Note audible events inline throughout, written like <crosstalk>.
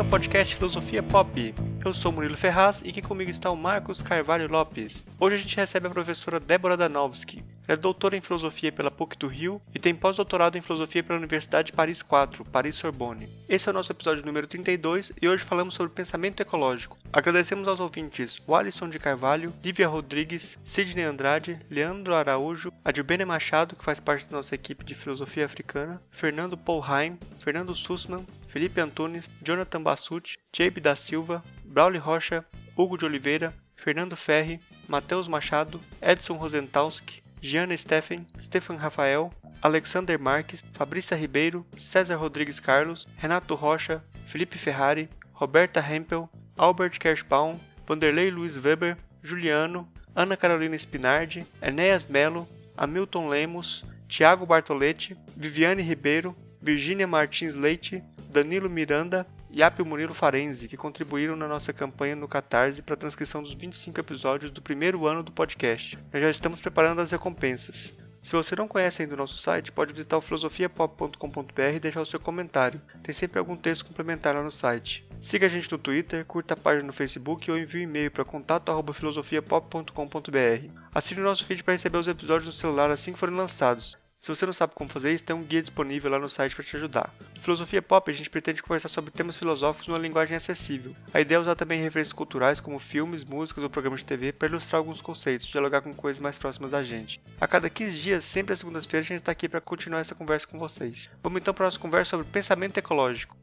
Esse é o podcast Filosofia Pop. Eu sou Murilo Ferraz e aqui comigo está o Marcos Carvalho Lopes. Hoje a gente recebe a professora Débora Danowski. Ela é doutora em filosofia pela PUC do Rio e tem pós-doutorado em filosofia pela Universidade de Paris 4, Paris Sorbonne. Esse é o nosso episódio número 32 e hoje falamos sobre pensamento ecológico. Agradecemos aos ouvintes Alisson de Carvalho, Lívia Rodrigues, Sidney Andrade, Leandro Araújo, Adilbene Machado, que faz parte da nossa equipe de filosofia africana, Fernando Paulheim, Fernando Sussman, Felipe Antunes, Jonathan Bassucci, Jabe da Silva, Braulio Rocha, Hugo de Oliveira, Fernando Ferri, Matheus Machado, Edson Rosentalski, Giana Steffen, Stefan Rafael, Alexander Marques, Fabrícia Ribeiro, César Rodrigues Carlos, Renato Rocha, Felipe Ferrari, Roberta Hempel, Albert Kerschbaum, Vanderlei Luiz Weber, Juliano, Ana Carolina Spinardi, Enéas Melo, Hamilton Lemos, Tiago Bartoletti, Viviane Ribeiro, Virgínia Martins Leite, Danilo Miranda e Apio Murilo Farenzi, que contribuíram na nossa campanha no Catarse para a transcrição dos 25 episódios do primeiro ano do podcast. Nós já estamos preparando as recompensas. Se você não conhece ainda o nosso site, pode visitar o filosofiapop.com.br e deixar o seu comentário. Tem sempre algum texto complementar lá no site. Siga a gente no Twitter, curta a página no Facebook ou envie um e-mail para contato@filosofiapop.com.br. Assine o nosso feed para receber os episódios no celular assim que forem lançados. Se você não sabe como fazer isso, tem um guia disponível lá no site para te ajudar. No Filosofia Pop, a gente pretende conversar sobre temas filosóficos numa linguagem acessível. A ideia é usar também referências culturais como filmes, músicas ou programas de TV para ilustrar alguns conceitos, dialogar com coisas mais próximas da gente. A cada 15 dias, sempre às segundas-feiras, a gente está aqui para continuar essa conversa com vocês. Vamos então para a nossa conversa sobre pensamento ecológico.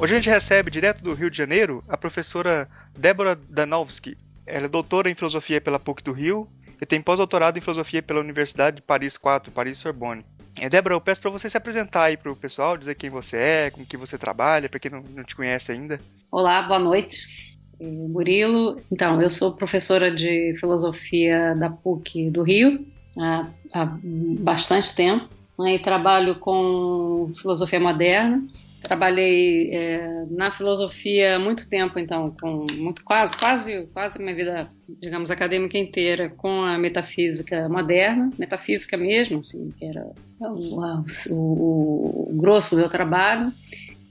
Hoje a gente recebe, direto do Rio de Janeiro, a professora Débora Danowski. Ela é doutora em filosofia pela PUC do Rio e tem pós-doutorado em filosofia pela Universidade de Paris 4, Paris Sorbonne. É, Débora, eu peço para você se apresentar aí para o pessoal, dizer quem você é, com que você trabalha, para quem não, não te conhece ainda. Olá, boa noite. É, Murilo, então, eu sou professora de filosofia da PUC do Rio há, há bastante tempo né, e trabalho com filosofia moderna trabalhei é, na filosofia muito tempo, então, com muito quase, quase, quase minha vida, digamos, acadêmica inteira com a metafísica moderna, metafísica mesmo, assim, que era o, o, o grosso do meu trabalho.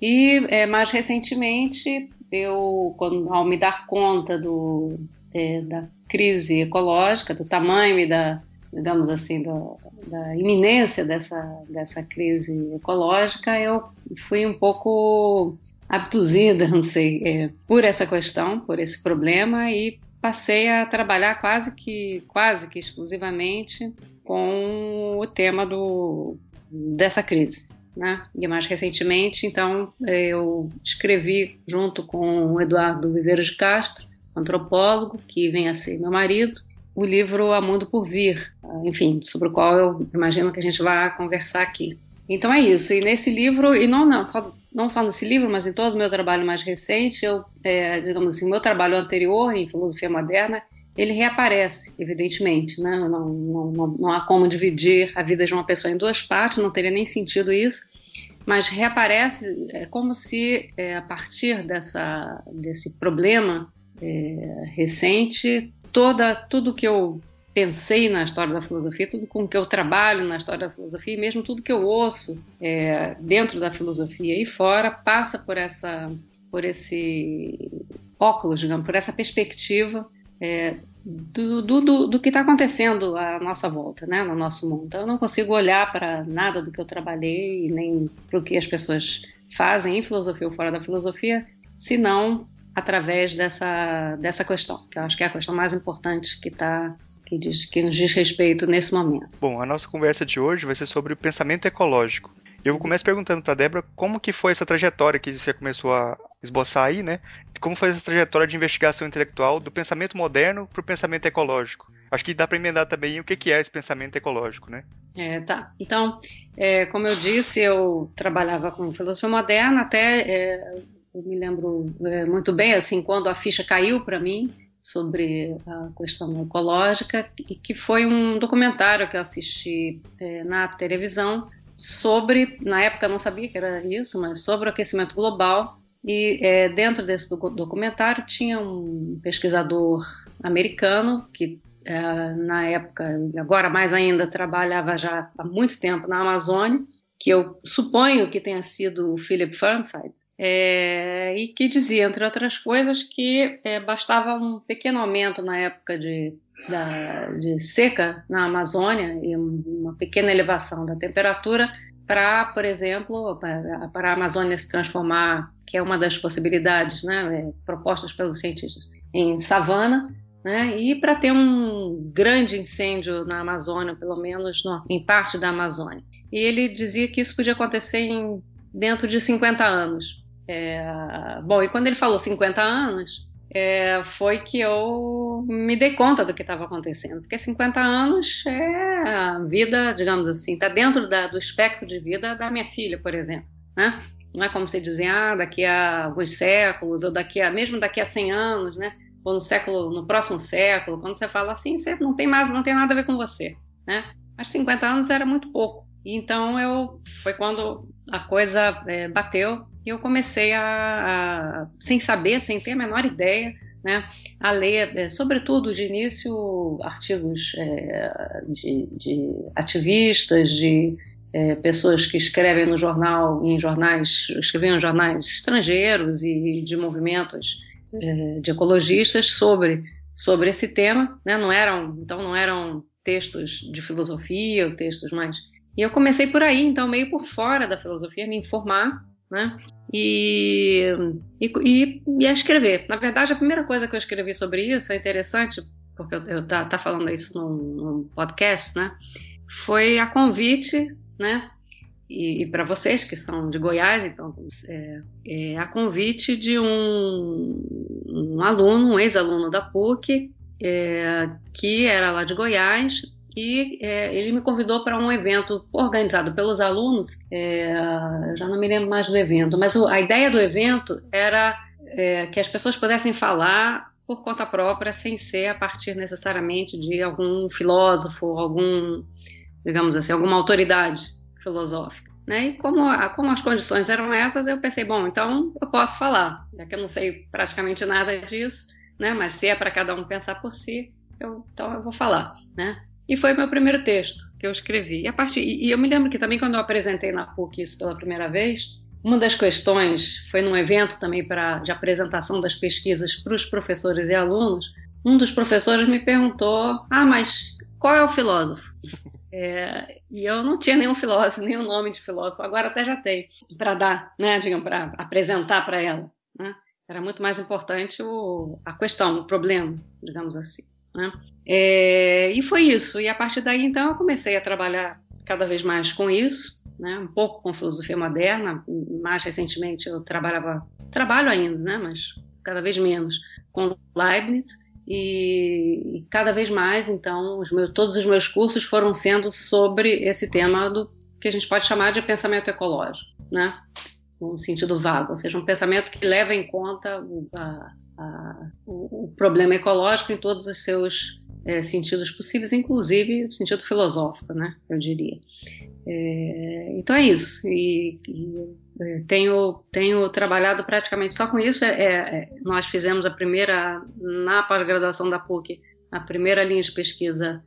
E é, mais recentemente, eu, quando, ao me dar conta do, é, da crise ecológica, do tamanho e da digamos assim, da iminência dessa, dessa crise ecológica, eu fui um pouco abduzida, <laughs> não sei, é, por essa questão, por esse problema e passei a trabalhar quase que, quase que exclusivamente com o tema do, dessa crise. Né? E mais recentemente, então, eu escrevi junto com o Eduardo Viveiros de Castro, antropólogo, que vem a ser meu marido, o livro A Mundo por Vir, enfim, sobre o qual eu imagino que a gente vai conversar aqui. Então é isso. E nesse livro, e não, não, só, não só nesse livro, mas em todo o meu trabalho mais recente, eu, é, digamos assim, meu trabalho anterior em filosofia moderna, ele reaparece, evidentemente. Né? Não, não, não, não há como dividir a vida de uma pessoa em duas partes, não teria nem sentido isso. Mas reaparece é como se, é, a partir dessa, desse problema é, recente, toda tudo que eu pensei na história da filosofia, tudo com que eu trabalho na história da filosofia, e mesmo tudo que eu ouço é, dentro da filosofia e fora, passa por essa, por esse óculos, digamos, por essa perspectiva é, do, do, do, do, que está acontecendo à nossa volta, né, no nosso mundo. Então, eu não consigo olhar para nada do que eu trabalhei, nem para o que as pessoas fazem em filosofia ou fora da filosofia, senão através dessa, dessa questão, que eu acho que é a questão mais importante que está que, diz, que nos diz respeito nesse momento. Bom, a nossa conversa de hoje vai ser sobre o pensamento ecológico. Eu começo perguntando para Débora como que foi essa trajetória que você começou a esboçar aí, né? Como foi essa trajetória de investigação intelectual do pensamento moderno para o pensamento ecológico? Acho que dá para emendar também o que, que é esse pensamento ecológico, né? É, tá. Então, é, como eu disse, eu trabalhava com filosofia moderna até é, eu me lembro é, muito bem, assim, quando a ficha caiu para mim sobre a questão ecológica, e que foi um documentário que eu assisti é, na televisão sobre, na época eu não sabia que era isso, mas sobre o aquecimento global. E é, dentro desse documentário tinha um pesquisador americano que é, na época, agora mais ainda, trabalhava já há muito tempo na Amazônia, que eu suponho que tenha sido o Philip Fernside, é, e que dizia, entre outras coisas, que é, bastava um pequeno aumento na época de, da, de seca na Amazônia e uma pequena elevação da temperatura para, por exemplo, para, a Amazônia se transformar, que é uma das possibilidades né, é, propostas pelos cientistas, em savana, né, e para ter um grande incêndio na Amazônia, pelo menos no, em parte da Amazônia. E ele dizia que isso podia acontecer em, dentro de 50 anos. É, bom, e quando ele falou 50 anos, é, foi que eu me dei conta do que estava acontecendo. Porque 50 anos é a vida, digamos assim, está dentro da, do espectro de vida da minha filha, por exemplo. Né? Não é como você dizer, ah, daqui a alguns séculos, ou daqui a, mesmo daqui a 100 anos, né? ou no século, no próximo século, quando você fala assim, você não tem mais, não tem nada a ver com você. Né? Mas 50 anos era muito pouco. Então eu foi quando a coisa é, bateu e eu comecei a, a, sem saber, sem ter a menor ideia, né, a ler, é, sobretudo de início, artigos é, de, de, ativistas, de é, pessoas que escrevem no jornal, em jornais, escreviam em jornais estrangeiros e de movimentos é, de ecologistas sobre sobre esse tema, né? Não eram, então não eram textos de filosofia textos mais e eu comecei por aí, então, meio por fora da filosofia, me informar, né? E, e, e, e a escrever. Na verdade, a primeira coisa que eu escrevi sobre isso é interessante, porque eu, eu tá, tá falando isso num, num, podcast, né? Foi a convite, né? E, e para vocês que são de Goiás, então, é, é a convite de um, um aluno, um ex-aluno da PUC, é, que era lá de Goiás, e é, ele me convidou para um evento organizado pelos alunos, é, já não me lembro mais do evento, mas a ideia do evento era é, que as pessoas pudessem falar por conta própria, sem ser a partir necessariamente de algum filósofo, algum, digamos assim, alguma autoridade filosófica. Né? E como, como as condições eram essas, eu pensei, bom, então eu posso falar, já que eu não sei praticamente nada disso, né? mas se é para cada um pensar por si, eu, então eu vou falar. Né? E foi meu primeiro texto que eu escrevi. E, a partir, e eu me lembro que também quando eu apresentei na PUC isso pela primeira vez, uma das questões foi num evento também para de apresentação das pesquisas para os professores e alunos. Um dos professores me perguntou: Ah, mas qual é o filósofo? <laughs> É, e eu não tinha nenhum filósofo, nenhum nome de filósofo, agora até já tem, para dar, né, digamos, para apresentar para ela. Né? Era muito mais importante o, a questão, o problema, digamos assim. Né? É, e foi isso. E a partir daí, então, eu comecei a trabalhar cada vez mais com isso, né? um pouco com filosofia moderna. Mais recentemente, eu trabalhava, trabalho ainda, né? mas cada vez menos, com Leibniz. E, e cada vez mais, então, os meus, todos os meus cursos foram sendo sobre esse tema do que a gente pode chamar de pensamento ecológico, né? num sentido vago, ou seja, um pensamento que leva em conta a, a, o, o, problema ecológico em todos os seus é, sentidos possíveis, inclusive o sentido filosófico, né, eu diria. É, então é isso. E, e é, tenho, tenho trabalhado praticamente só com isso. É, é, é, nós fizemos a primeira, na pós-graduação da PUC, a primeira linha de pesquisa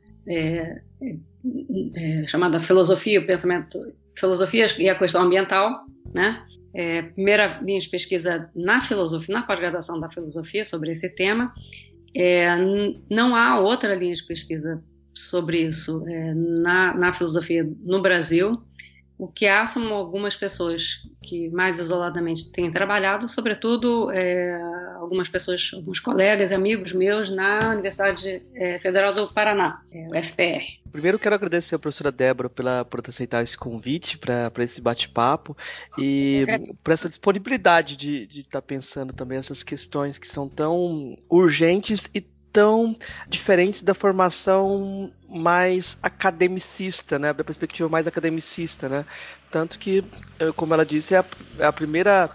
chamada Filosofia, o Pensamento, Filosofia e a Questão Ambiental, né? é, primeira linha de pesquisa na filosofia, na pós-graduação da filosofia sobre esse tema. É, não há outra linha de pesquisa sobre isso é, na, na filosofia no Brasil. O que há são algumas pessoas que mais isoladamente têm trabalhado, sobretudo é, algumas pessoas, alguns colegas e amigos meus na Universidade é, Federal do Paraná, é, o FPR. Primeiro quero agradecer a professora Débora pela, por aceitar esse convite para esse bate-papo e por essa disponibilidade de estar tá pensando também essas questões que são tão urgentes e tão diferentes da formação mais academicista, né, da perspectiva mais academicista, né, tanto que, eh, como ela disse, é a, é a primeira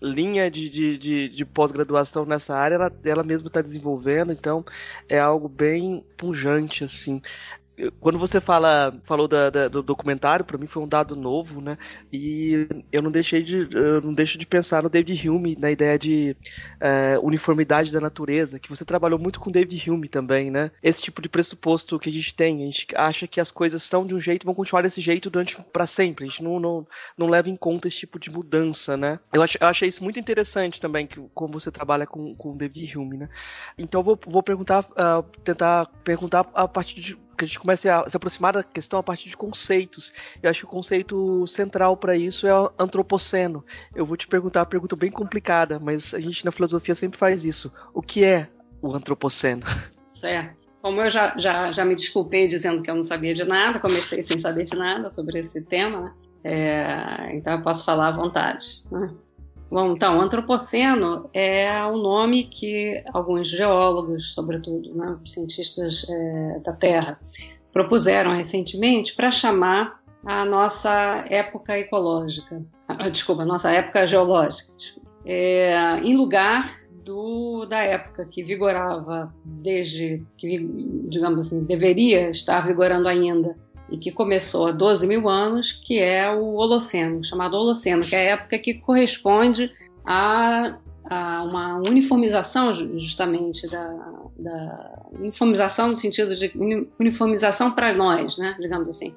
linha de, de, de, de pós-graduação nessa área, ela, ela mesma está desenvolvendo, então é algo bem pujante, assim. Quando você fala, falou da, da, do documentário, para mim foi um dado novo, né? E eu não deixei de, não deixo de pensar no David Hume, na ideia de é, uniformidade da natureza, que você trabalhou muito com David Hume também, né? Esse tipo de pressuposto que a gente tem, a gente acha que as coisas são de um jeito e vão continuar desse jeito durante para sempre. A gente não, não, não leva em conta esse tipo de mudança, né? Eu, eu achei isso muito interessante também, que, como você trabalha com, com David Hume, né? Então eu vou, vou perguntar, uh, tentar perguntar a partir de que a gente comece a se aproximar da questão a partir de conceitos. Eu acho que o conceito central para isso é o antropoceno. Eu vou te perguntar uma pergunta bem complicada, mas a gente na filosofia sempre faz isso. O que é o antropoceno? Certo. Como eu já, já, já me desculpei dizendo que eu não sabia de nada, comecei sem saber de nada sobre esse tema, né? é, então eu posso falar à vontade. Né? Bom, então, antropoceno é o nome que alguns geólogos, sobretudo, né, cientistas é, da Terra, propuseram recentemente para chamar a nossa época ecológica, ah, desculpa, a nossa época geológica, é, em lugar do, da época que vigorava desde que, digamos assim, deveria estar vigorando ainda e que começou há 12 mil anos, que é o Holoceno, chamado Holoceno, que é a época que corresponde a, a uma uniformização, justamente, da, da, uniformização no sentido de uniformização para nós, né, digamos assim.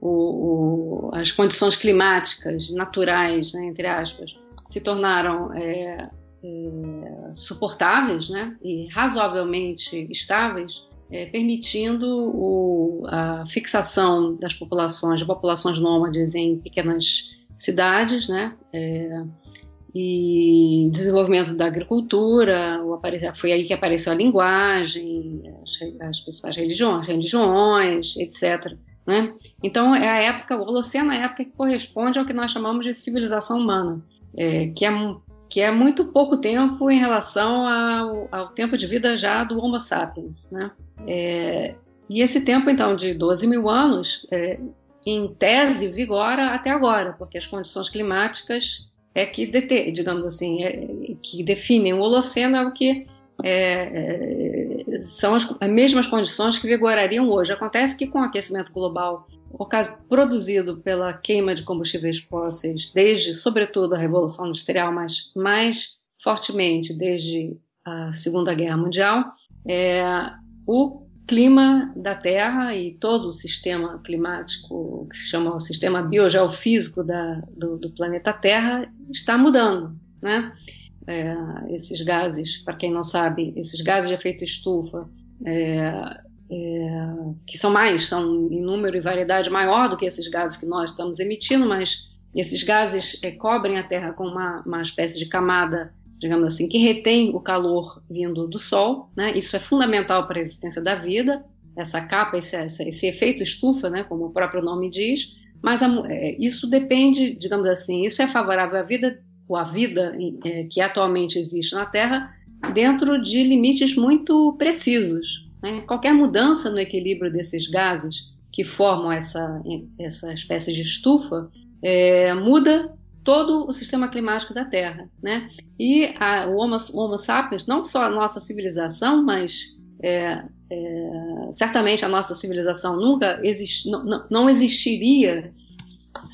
O, o, as condições climáticas naturais, né, entre aspas, se tornaram é, é, suportáveis né, e razoavelmente estáveis é, permitindo o, a fixação das populações, de populações nômades em pequenas cidades, né? É, e desenvolvimento da agricultura, foi aí que apareceu a linguagem, as, as principais religiões, religiões, etc. Né? Então, é a época, o Holoceno é a época que corresponde ao que nós chamamos de civilização humana, é, que é que é muito pouco tempo em relação ao, ao tempo de vida já do Homo sapiens. Né? É, e esse tempo, então, de 12 mil anos, é, em tese, vigora até agora, porque as condições climáticas é que, digamos assim, é, que definem o Holoceno é o que é, é, são as, as, mesmas condições que vigorariam hoje. Acontece que com o aquecimento global, o caso produzido pela queima de combustíveis fósseis, desde, sobretudo, a Revolução Industrial, mas mais fortemente desde a Segunda Guerra Mundial, é, o clima da Terra e todo o sistema climático, que se chama o sistema biogeofísico da, do, do planeta Terra, está mudando, né? É, esses gases, para quem não sabe, esses gases de efeito estufa, é, é, que são mais, são em número e variedade maior do que esses gases que nós estamos emitindo, mas esses gases é, cobrem a Terra com uma, uma espécie de camada, digamos assim, que retém o calor vindo do Sol. Né? Isso é fundamental para a existência da vida, essa capa, esse, esse efeito estufa, né, como o próprio nome diz, mas a, é, isso depende, digamos assim, isso é favorável à vida ou a vida é, que atualmente existe na Terra dentro de limites muito precisos. Né? Qualquer mudança no equilíbrio desses gases que formam essa, essa espécie de estufa é, muda todo o sistema climático da Terra. Né? E a, o, Homo, Homo sapiens, não só a nossa civilização, mas é, é, certamente a nossa civilização nunca exist, não, não existiria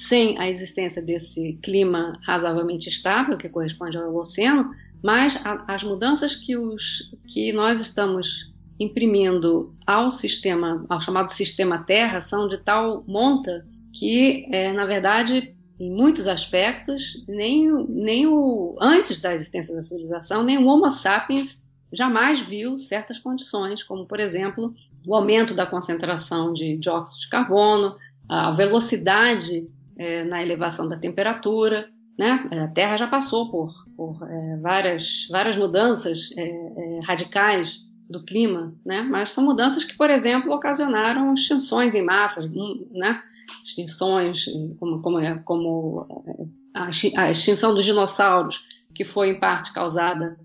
sem a existência desse clima razoavelmente estável, que corresponde ao oceano, mas a, as mudanças que, os, que nós estamos imprimindo ao sistema, ao chamado sistema Terra, são de tal monta que, é, na verdade, em muitos aspectos, nem, nem o antes da existência da civilização, nem o Homo sapiens jamais viu certas condições, como, por exemplo, o aumento da concentração de dióxido de carbono, a velocidade é, na elevação da temperatura. Né? A Terra já passou por, por é, várias, várias mudanças é, é radicais do clima, né? mas são mudanças que, por exemplo, ocasionaram extinções em massas, né? extinções como, como, é, como é, a extinção dos dinossauros, que foi em parte causada,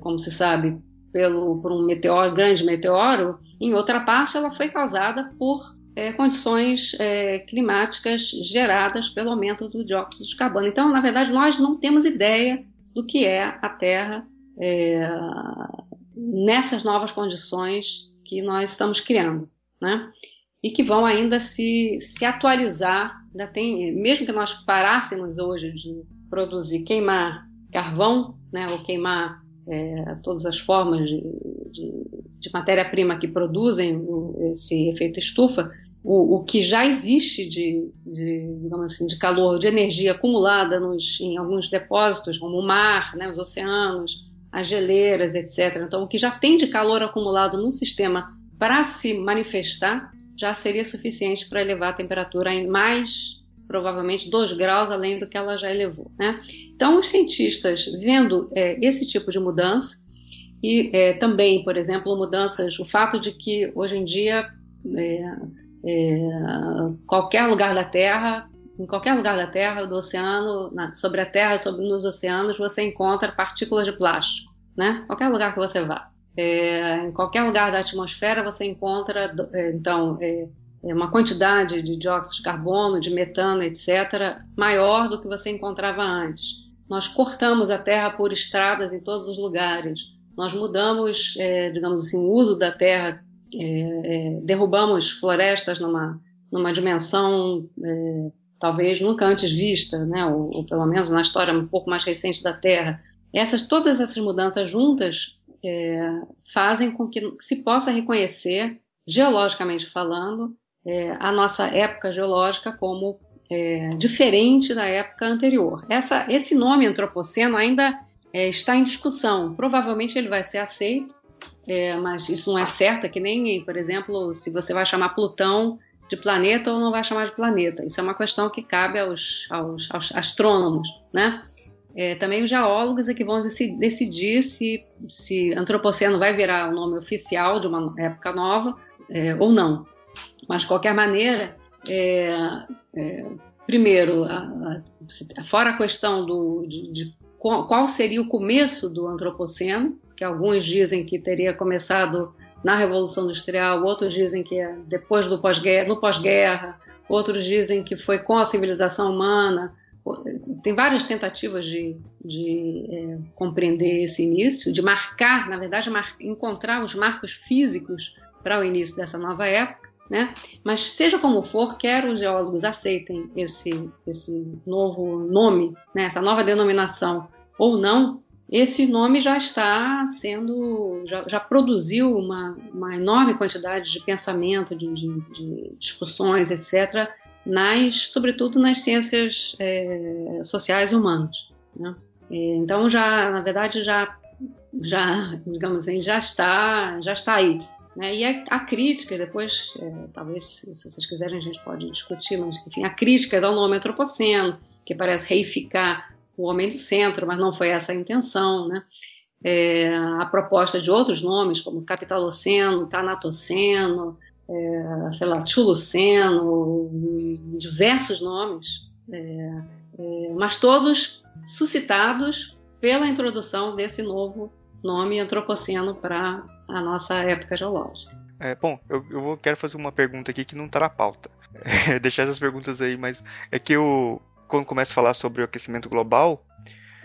como se sabe, pelo, por um meteoro, grande meteoro, em outra parte ela foi causada por é, condições é, climáticas geradas pelo aumento do dióxido de carbono. Então, na verdade, nós não temos ideia do que é a Terra é, nessas novas condições que nós estamos criando. né? E que vão ainda se, se atualizar. Ainda tem, mesmo que nós parássemos hoje de produzir, queimar carvão, né, ou queimar é, todas as formas de, de, de matéria-prima que produzem esse efeito estufa, o, o que já existe de, de, assim, de calor, de energia acumulada nos, em alguns depósitos, como o mar, né, os oceanos, as geleiras, etc. Então, o que já tem de calor acumulado no sistema para se manifestar já seria suficiente para elevar a temperatura em mais provavelmente 2 graus além do que ela já elevou. Né? Então, os cientistas, vendo é, esse tipo de mudança, e é, também, por exemplo, mudanças, o fato de que hoje em dia é, é, qualquer lugar da Terra, em qualquer lugar da Terra, do oceano, na, sobre a Terra, sobre nos oceanos, você encontra partículas de plástico, né? Qualquer lugar que você vá. É, em qualquer lugar da atmosfera você encontra, é, então, é, uma quantidade de dióxido de carbono, de metano, etc., maior do que você encontrava antes. Nós cortamos a Terra por estradas em todos os lugares. Nós mudamos, é, digamos assim, o uso da Terra é, é, derrubamos florestas numa, numa dimensão é, talvez nunca antes vista, né, ou, ou, pelo menos na história um pouco mais recente da Terra. Essas, todas essas mudanças juntas é, fazem com que se possa reconhecer, geologicamente falando, é, a nossa época geológica como é, diferente da época anterior. Essa, esse nome antropoceno ainda está em discussão. Provavelmente ele vai ser aceito, é, mas isso não é certo, é que nem, por exemplo, se você vai chamar Plutão de planeta ou não vai chamar de planeta. Isso é uma questão que cabe aos, aos, aos astrônomos, né? É, também os geólogos é que vão decidir se, se antropoceno vai virar o nome oficial de uma época nova é, ou não. Mas, de qualquer maneira, é, é primeiro, a, a, fora a questão do, de, de qual seria o começo do antropoceno, que alguns dizem que teria começado na Revolução Industrial, outros dizem que é depois do pós-guerra, no pós-guerra, outros dizem que foi com a civilização humana. Tem várias tentativas de, de é, compreender esse início, de marcar, na verdade, mar encontrar os marcos físicos para o início dessa nova época. Né? Mas seja como for, quer os geólogos aceitem esse, esse novo nome, né? essa nova denominação ou não, esse nome já está sendo, já, já produziu uma, uma, enorme quantidade de pensamento, de, de, de discussões, etc., nas, sobretudo nas ciências é, sociais e humanas. Né? Então já, na verdade, já, já, digamos assim, já está, já está aí. Né? E há, há críticas, depois, é, talvez, se vocês quiserem, a gente pode discutir, mas enfim, há críticas ao nome antropoceno, que parece reificar o homem do centro, mas não foi essa a intenção, né? É, a proposta de outros nomes, como capitaloceno, tanatoceno, é, sei lá, chuluceno, diversos nomes, é, é, mas todos suscitados pela introdução desse novo nome antropoceno para a nossa época geológica. É, bom, eu, eu quero fazer uma pergunta aqui que não está na pauta. <laughs> deixar essas perguntas aí, mas é que o, quando começa a falar sobre o aquecimento global,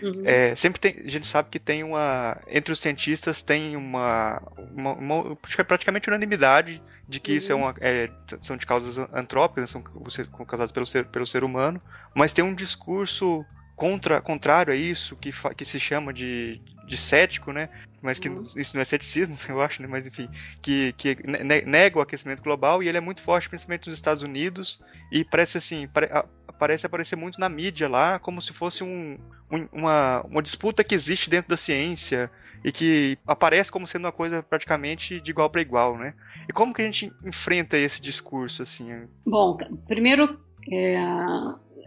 uhum. é, sempre tem, a gente sabe que tem uma. Entre os cientistas tem uma. uma, uma praticamente unanimidade de que uhum. isso é uhum. uma, é, são de causas antrópicas, são causadas pelo ser, pelo ser humano, mas tem um discurso contra, contrário a isso, que, que se chama de, de cético, né? Mas que uhum. isso não é ceticismo, <laughs> eu acho, né? Mas enfim, que, que nega o aquecimento global e ele é muito forte, principalmente nos Estados Unidos, e parece assim, pare, parece aparecer muito na mídia lá, como se fosse um, um, uma, uma disputa que existe dentro da ciência e que aparece como sendo uma coisa praticamente de igual para igual, né? E como que a gente enfrenta esse discurso assim? Bom, primeiro é,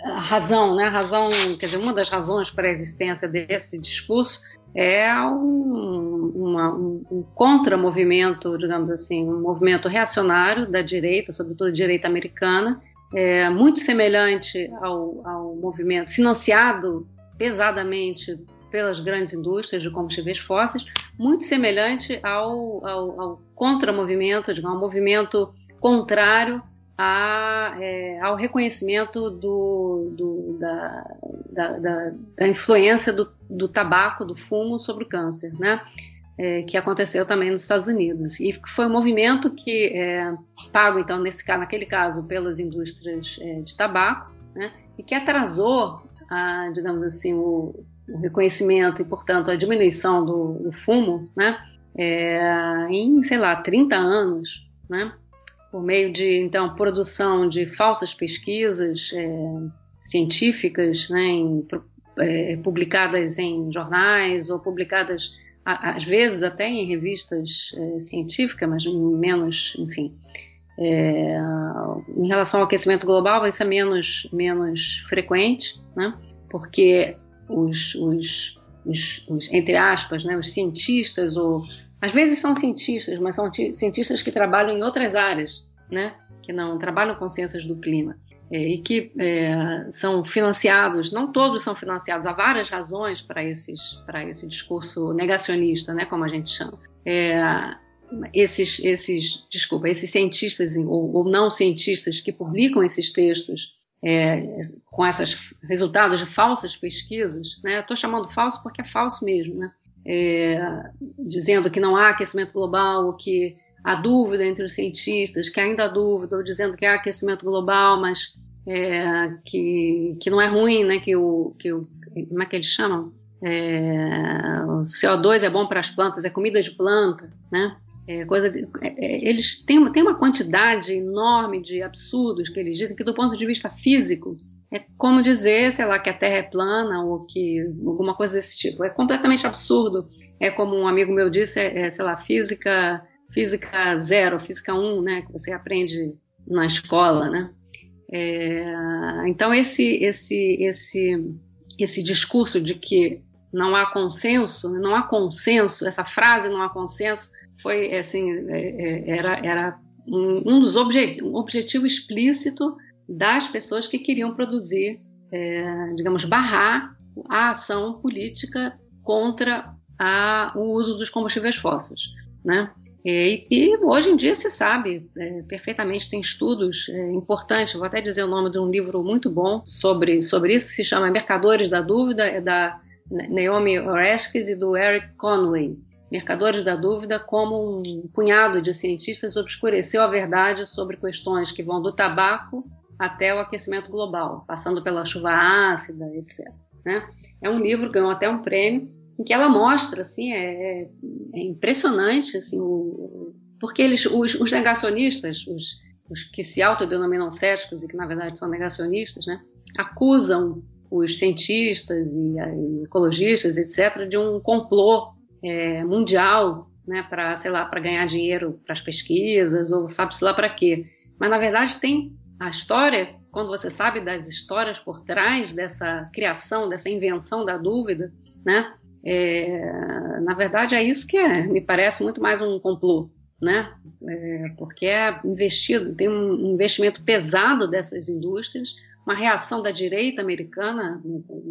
a razão, né? A razão, quer dizer, uma das razões para a existência desse discurso é um, uma, um, um contramovimento, digamos assim, um movimento reacionário da direita, sobretudo direita americana, é, muito semelhante ao, ao movimento financiado pesadamente pelas grandes indústrias de combustíveis fósseis, muito semelhante ao, ao, ao contramovimento, ao movimento contrário a, é, ao reconhecimento do, do, da, da, da, da, influência do, do, tabaco, do fumo sobre o câncer. Né? é, que aconteceu também nos Estados Unidos e foi um movimento que é, pago então nesse naquele caso pelas indústrias é, de tabaco, né, e que atrasou, a, digamos assim, o, o, reconhecimento e portanto a diminuição do, do fumo, né, é, em sei lá 30 anos, né, por meio de então produção de falsas pesquisas é, científicas, né, em, é, publicadas em jornais ou publicadas às vezes até em revistas é, científicas, mas menos, enfim. É, em relação ao aquecimento global, vai ser menos, menos frequente, né? porque os, os, os, os, entre aspas, né, os cientistas, ou às vezes são cientistas, mas são cientistas que trabalham em outras áreas, né, que não trabalham com ciências do clima. É, e que é, são financiados, não todos são financiados, há várias razões para esse discurso negacionista, né, como a gente chama. É, esses, esses, desculpa, esses cientistas ou, ou, não cientistas que publicam esses textos é, com esses resultados de falsas pesquisas, né, estou chamando falso porque é falso mesmo, né, é, dizendo que não há aquecimento global, ou que a dúvida entre os cientistas, que ainda há dúvida, ou dizendo que há aquecimento global, mas é, que, que não é ruim, né? Que o, que o, como é que eles chamam? É, o CO2 é bom para as plantas, é comida de planta, né? É, coisa de, é, é, eles têm têm uma quantidade enorme de absurdos que eles dizem que do ponto de vista físico é como dizer, sei lá, que a Terra é plana ou que alguma coisa desse tipo. É completamente absurdo. É como um amigo meu disse, é, é sei lá, física física zero, física um, né, que você aprende na escola, né? É, então esse esse esse esse discurso de que não há consenso, não há consenso, essa frase não há consenso foi assim é, é, era era um, um dos objetivos, um explícito das pessoas que queriam produzir, é, digamos, barrar a ação política contra a, o uso dos combustíveis fósseis, né? E, e, hoje em dia se sabe é, perfeitamente, tem estudos é, importantes, vou até dizer o nome de um livro muito bom sobre, sobre isso, que se chama Mercadores da Dúvida, é da Naomi Oreskes e do Eric Conway. Mercadores da Dúvida, como um punhado de cientistas obscureceu a verdade sobre questões que vão do tabaco até o aquecimento global, passando pela chuva ácida, etc. Né? É um livro ganhou até um prêmio em que ela mostra, assim, é, é impressionante, assim, o, porque eles, os, os negacionistas, os, os, que se autodenominam céticos e que na verdade são negacionistas, né, acusam os cientistas e, e ecologistas, etc., de um complô é, mundial, né, para sei lá, para ganhar dinheiro para as pesquisas ou sabe-se lá para quê. Mas na verdade tem a história, quando você sabe das histórias por trás dessa criação, dessa invenção da dúvida, né? É, na verdade, é isso que é, me parece muito mais um complô, né? É, porque é investido, tem um investimento pesado dessas indústrias, uma reação da direita americana,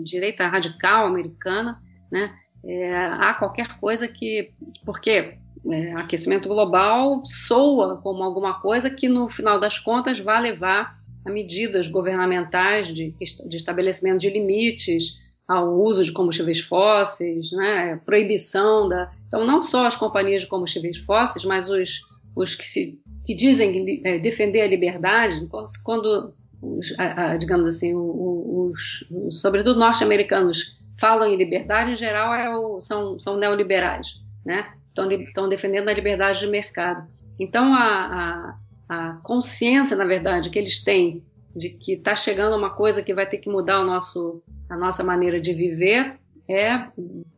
direita radical americana, né? É, há qualquer coisa que, porque é, aquecimento global soa como alguma coisa que no final das contas vai levar a medidas governamentais de, de estabelecimento de limites, ao uso de combustíveis fósseis, né, proibição da. Então, não só as companhias de combustíveis fósseis, mas os, os que, se, que dizem é, defender a liberdade, quando, os, a, a, digamos assim, os, os sobretudo norte-americanos, falam em liberdade, em geral é o, são, são neoliberais, né? Estão, defendendo a liberdade de mercado. Então, a, a, a consciência, na verdade, que eles têm de que está chegando uma coisa que vai ter que mudar o nosso, a nossa maneira de viver, é,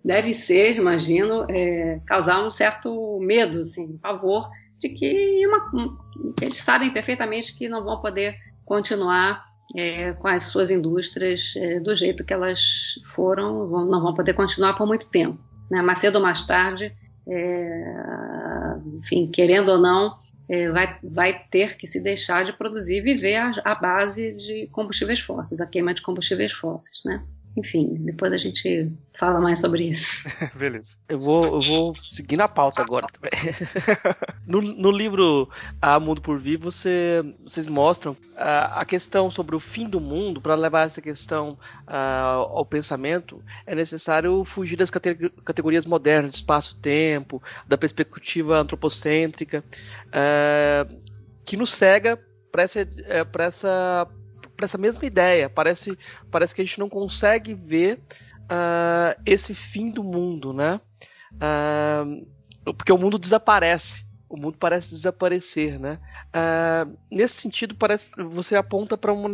deve ser, imagino, é, causar um certo medo, assim, pavor, de que uma, eles sabem perfeitamente que não vão poder continuar é, com as suas indústrias é, do jeito que elas foram, vão, não vão poder continuar por muito tempo. Né? Mais cedo ou mais tarde, é, enfim, querendo ou não, é, vai, vai ter que se deixar de produzir e viver a, a, base de combustíveis fósseis, da queima de combustíveis fósseis, né? Enfim, depois a gente fala mais sobre isso. <laughs> Beleza. Eu vou, eu vou seguir na pauta agora também. <laughs> no, no, livro A Mundo por Vir, você, vocês mostram a, a questão sobre o fim do mundo. Para levar essa questão ao pensamento, é necessário fugir das categorias modernas, espaço-tempo, da perspectiva antropocêntrica, que nos cega para essa, é, essa para essa mesma ideia. Parece, parece que a gente não consegue ver uh, esse fim do mundo, né? Uh, porque o mundo desaparece. O mundo parece desaparecer, né? Uh, nesse sentido, parece você aponta para uma,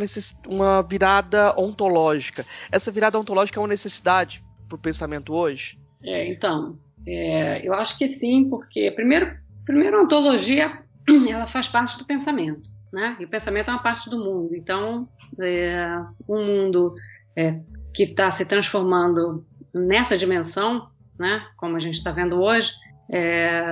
uma virada ontológica. Essa virada ontológica é uma necessidade para o pensamento hoje? É, então, é, eu acho que sim, porque primeiro, primeiro a ontologia ela faz parte do pensamento, né? E o pensamento é uma parte do mundo. Então, é, um mundo é, que está se transformando nessa dimensão, né, como a gente está vendo hoje, é,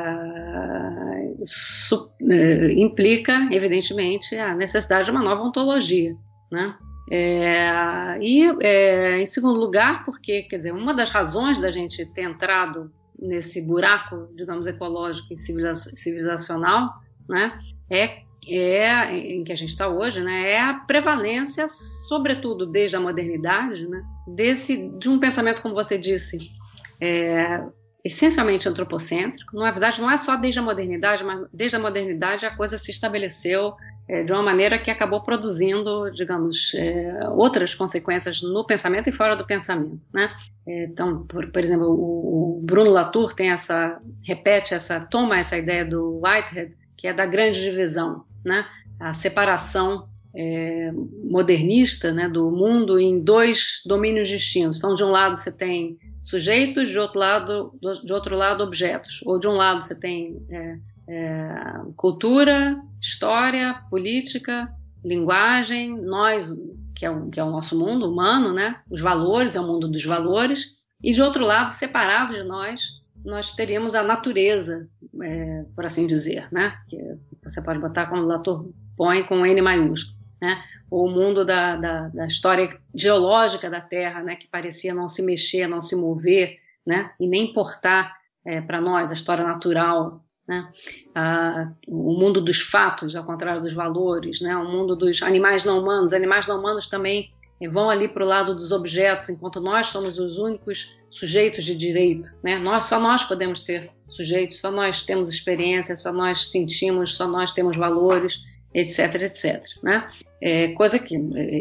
su, é, implica, evidentemente, a necessidade de uma nova ontologia. Né? É, e, é, em segundo lugar, porque, quer dizer, uma das razões da gente ter entrado nesse buraco, digamos, ecológico e civilizacional, né, é é em que a gente está hoje, né, é a prevalência, sobretudo desde a modernidade, né, desse de um pensamento, como você disse, é, essencialmente antropocêntrico. Na verdade, não é só desde a modernidade, mas desde a modernidade a coisa se estabeleceu é, de uma maneira que acabou produzindo, digamos, é, outras consequências no pensamento e fora do pensamento, né? É, então, por, por, exemplo, o, o Bruno Latour tem essa repete essa toma essa ideia do Whitehead que é da grande divisão, né? a separação é, modernista né, do mundo em dois domínios distintos. Então, de um lado você tem sujeitos, de outro lado, de outro lado objetos. Ou de um lado você tem é, é, cultura, história, política, linguagem, nós, que é, o, que é o nosso mundo humano, né? os valores, é o mundo dos valores. E de outro lado, separado de nós, nós teríamos a natureza, é, por assim dizer, né? Que você pode botar como Latour põe com N maiúsculo, né? O mundo da, da, da, história geológica da Terra, né? Que parecia não se mexer, não se mover, né? E nem importar é, para nós a história natural, né? Ah, o mundo dos fatos, ao contrário dos valores, né? O mundo dos animais não humanos. Animais não humanos também vão ali para o lado dos objetos, enquanto nós somos os únicos sujeitos de direito. Né? Nós, só nós podemos ser sujeitos, só nós temos experiência, só nós sentimos, só nós temos valores, etc, etc. Né? É, coisa que,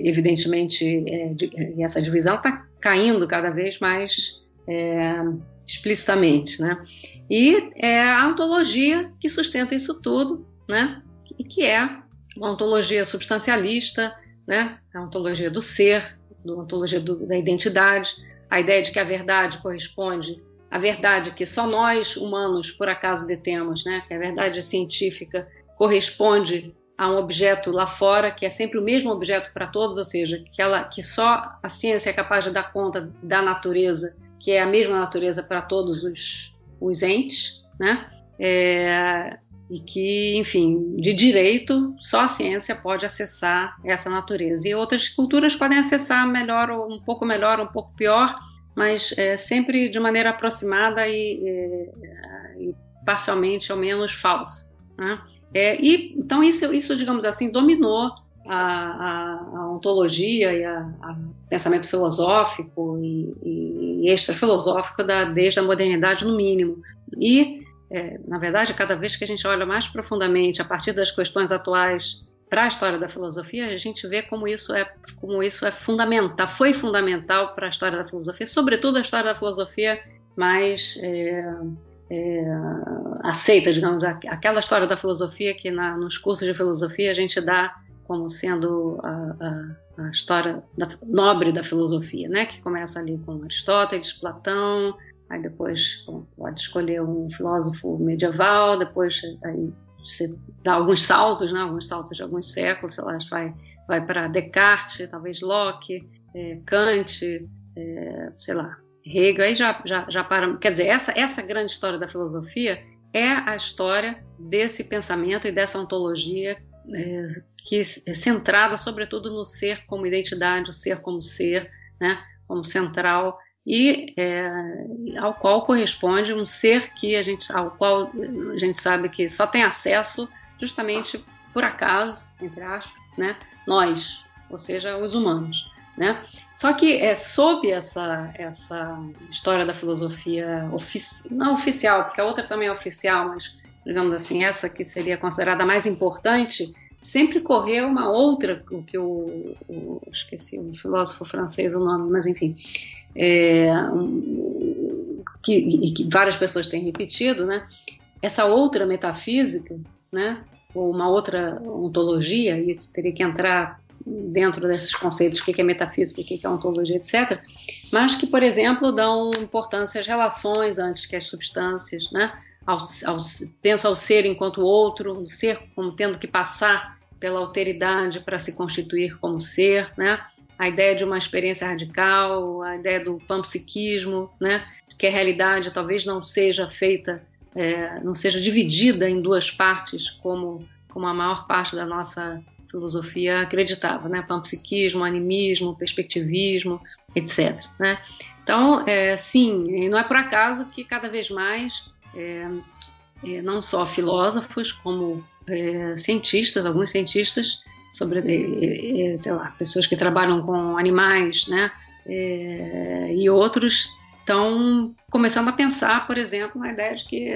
evidentemente, é, de, essa divisão está caindo cada vez mais é, explicitamente. Né? E é a ontologia que sustenta isso tudo, né? e que é uma ontologia substancialista, né? a ontologia do ser, a ontologia do, da identidade, a ideia de que a verdade corresponde à verdade que só nós humanos por acaso detemos, né? que a verdade científica corresponde a um objeto lá fora que é sempre o mesmo objeto para todos, ou seja, que, ela, que só a ciência é capaz de dar conta da natureza, que é a mesma natureza para todos os, os entes, né? É, e que, enfim, de direito, só a ciência pode acessar essa natureza. E outras culturas podem acessar melhor, um pouco melhor, um pouco pior, mas é, sempre de maneira aproximada e, e, e parcialmente, ao menos, falsa. Né? É, e, então, isso, isso, digamos assim, dominou a, a, a ontologia e o pensamento filosófico e, e extrafilosófico da, desde a modernidade, no mínimo. E é, na verdade, cada vez que a gente olha mais profundamente a partir das questões atuais para a história da filosofia, a gente vê como isso é como isso é fundamental, foi fundamental para a história da filosofia, sobretudo a história da filosofia mais é, é, aceita, digamos, aquela história da filosofia que na, nos cursos de filosofia a gente dá como sendo a, a, a história da, nobre da filosofia, né? Que começa ali com Aristóteles, Platão, Aí depois bom, pode escolher um filósofo medieval, depois aí você dá alguns saltos, né, alguns saltos de alguns séculos, sei lá, vai, vai para Descartes, talvez Locke, é, Kant, é, sei lá, Hegel, aí já, já, já para. Quer dizer, essa, essa grande história da filosofia é a história desse pensamento e dessa ontologia é, que é centrada sobretudo no ser como identidade, o ser como ser, né? como central e é, ao qual corresponde um ser que a gente, ao qual a gente sabe que só tem acesso justamente por acaso, entre aspas, né? Nós, ou seja, os humanos, né? Só que é sob essa essa história da filosofia ofici não oficial, porque a outra também é oficial, mas digamos assim essa que seria considerada mais importante sempre correu uma outra, o que eu esqueci o filósofo francês o nome, mas enfim, é, que, e que várias pessoas têm repetido, né? Essa outra metafísica, né? Ou uma outra ontologia, e teria que entrar dentro desses conceitos, o que é metafísica, o que é ontologia, etc. Mas que, por exemplo, dão importância às relações antes que às substâncias, né? Ao, ao, pensa ao ser enquanto outro, o ser como tendo que passar pela alteridade para se constituir como ser, né? A ideia de uma experiência radical, a ideia do panpsiquismo, né? Que a realidade talvez não seja feita, é, não seja dividida em duas partes como como a maior parte da nossa filosofia acreditava, né? Panpsiquismo, animismo, perspectivismo, etc. Né? Então, é, sim, não é por acaso que cada vez mais é, é, não só filósofos, como é, cientistas, alguns cientistas, sobre, sei lá, pessoas que trabalham com animais, né, é, e outros estão começando a pensar, por exemplo, na ideia de que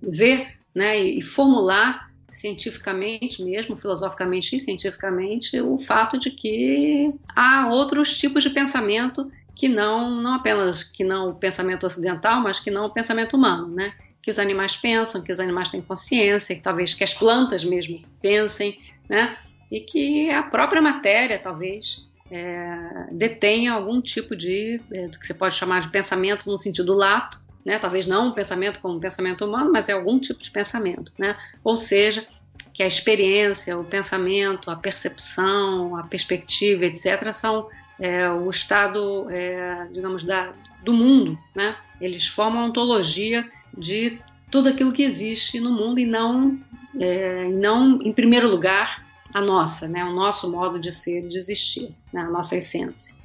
ver, né, e formular cientificamente mesmo, filosoficamente e cientificamente, o fato de que há outros tipos de pensamento que não, não apenas que não o pensamento ocidental, mas que não o pensamento humano, né? que os animais pensam, que os animais têm consciência, que talvez que as plantas mesmo pensem, né? E que a própria matéria talvez é, detenha algum tipo de é, do que você pode chamar de pensamento no sentido lato, né? Talvez não um pensamento como um pensamento humano, mas é algum tipo de pensamento, né? Ou seja, que a experiência, o pensamento, a percepção, a perspectiva, etc., são é, o estado, é, digamos, da, do mundo, né? Eles formam uma ontologia de tudo aquilo que existe no mundo e não, é, não em primeiro lugar, a nossa, né? o nosso modo de ser e de existir, né? a nossa essência.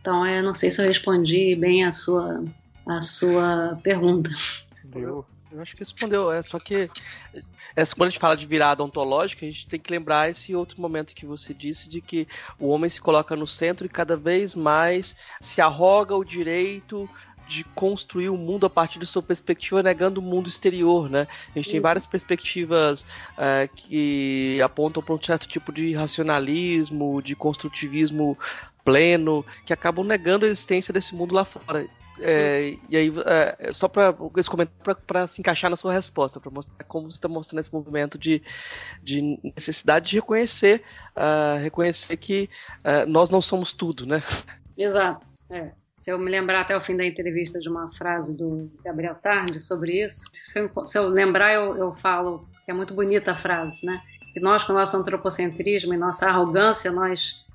Então, eu não sei se eu respondi bem a sua, a sua pergunta. Eu, eu acho que respondeu. É só que é, quando a gente fala de virada ontológica, a gente tem que lembrar esse outro momento que você disse de que o homem se coloca no centro e cada vez mais se arroga o direito de construir o mundo a partir de sua perspectiva, negando o mundo exterior, né? A gente tem várias perspectivas é, que apontam para um certo tipo de racionalismo, de construtivismo pleno, que acabam negando a existência desse mundo lá fora. É, e aí, é, só para esse comentário para se encaixar na sua resposta, para mostrar como você está mostrando esse movimento de, de necessidade de reconhecer, uh, reconhecer que uh, nós não somos tudo, né? Exato. É se eu me lembrar até o fim da entrevista de uma frase do Gabriel Tarde sobre isso, se eu, se eu lembrar, eu, eu, falo que é muito bonita a frase, né? Que nós, com nosso antropocentrismo e nossa arrogância, nós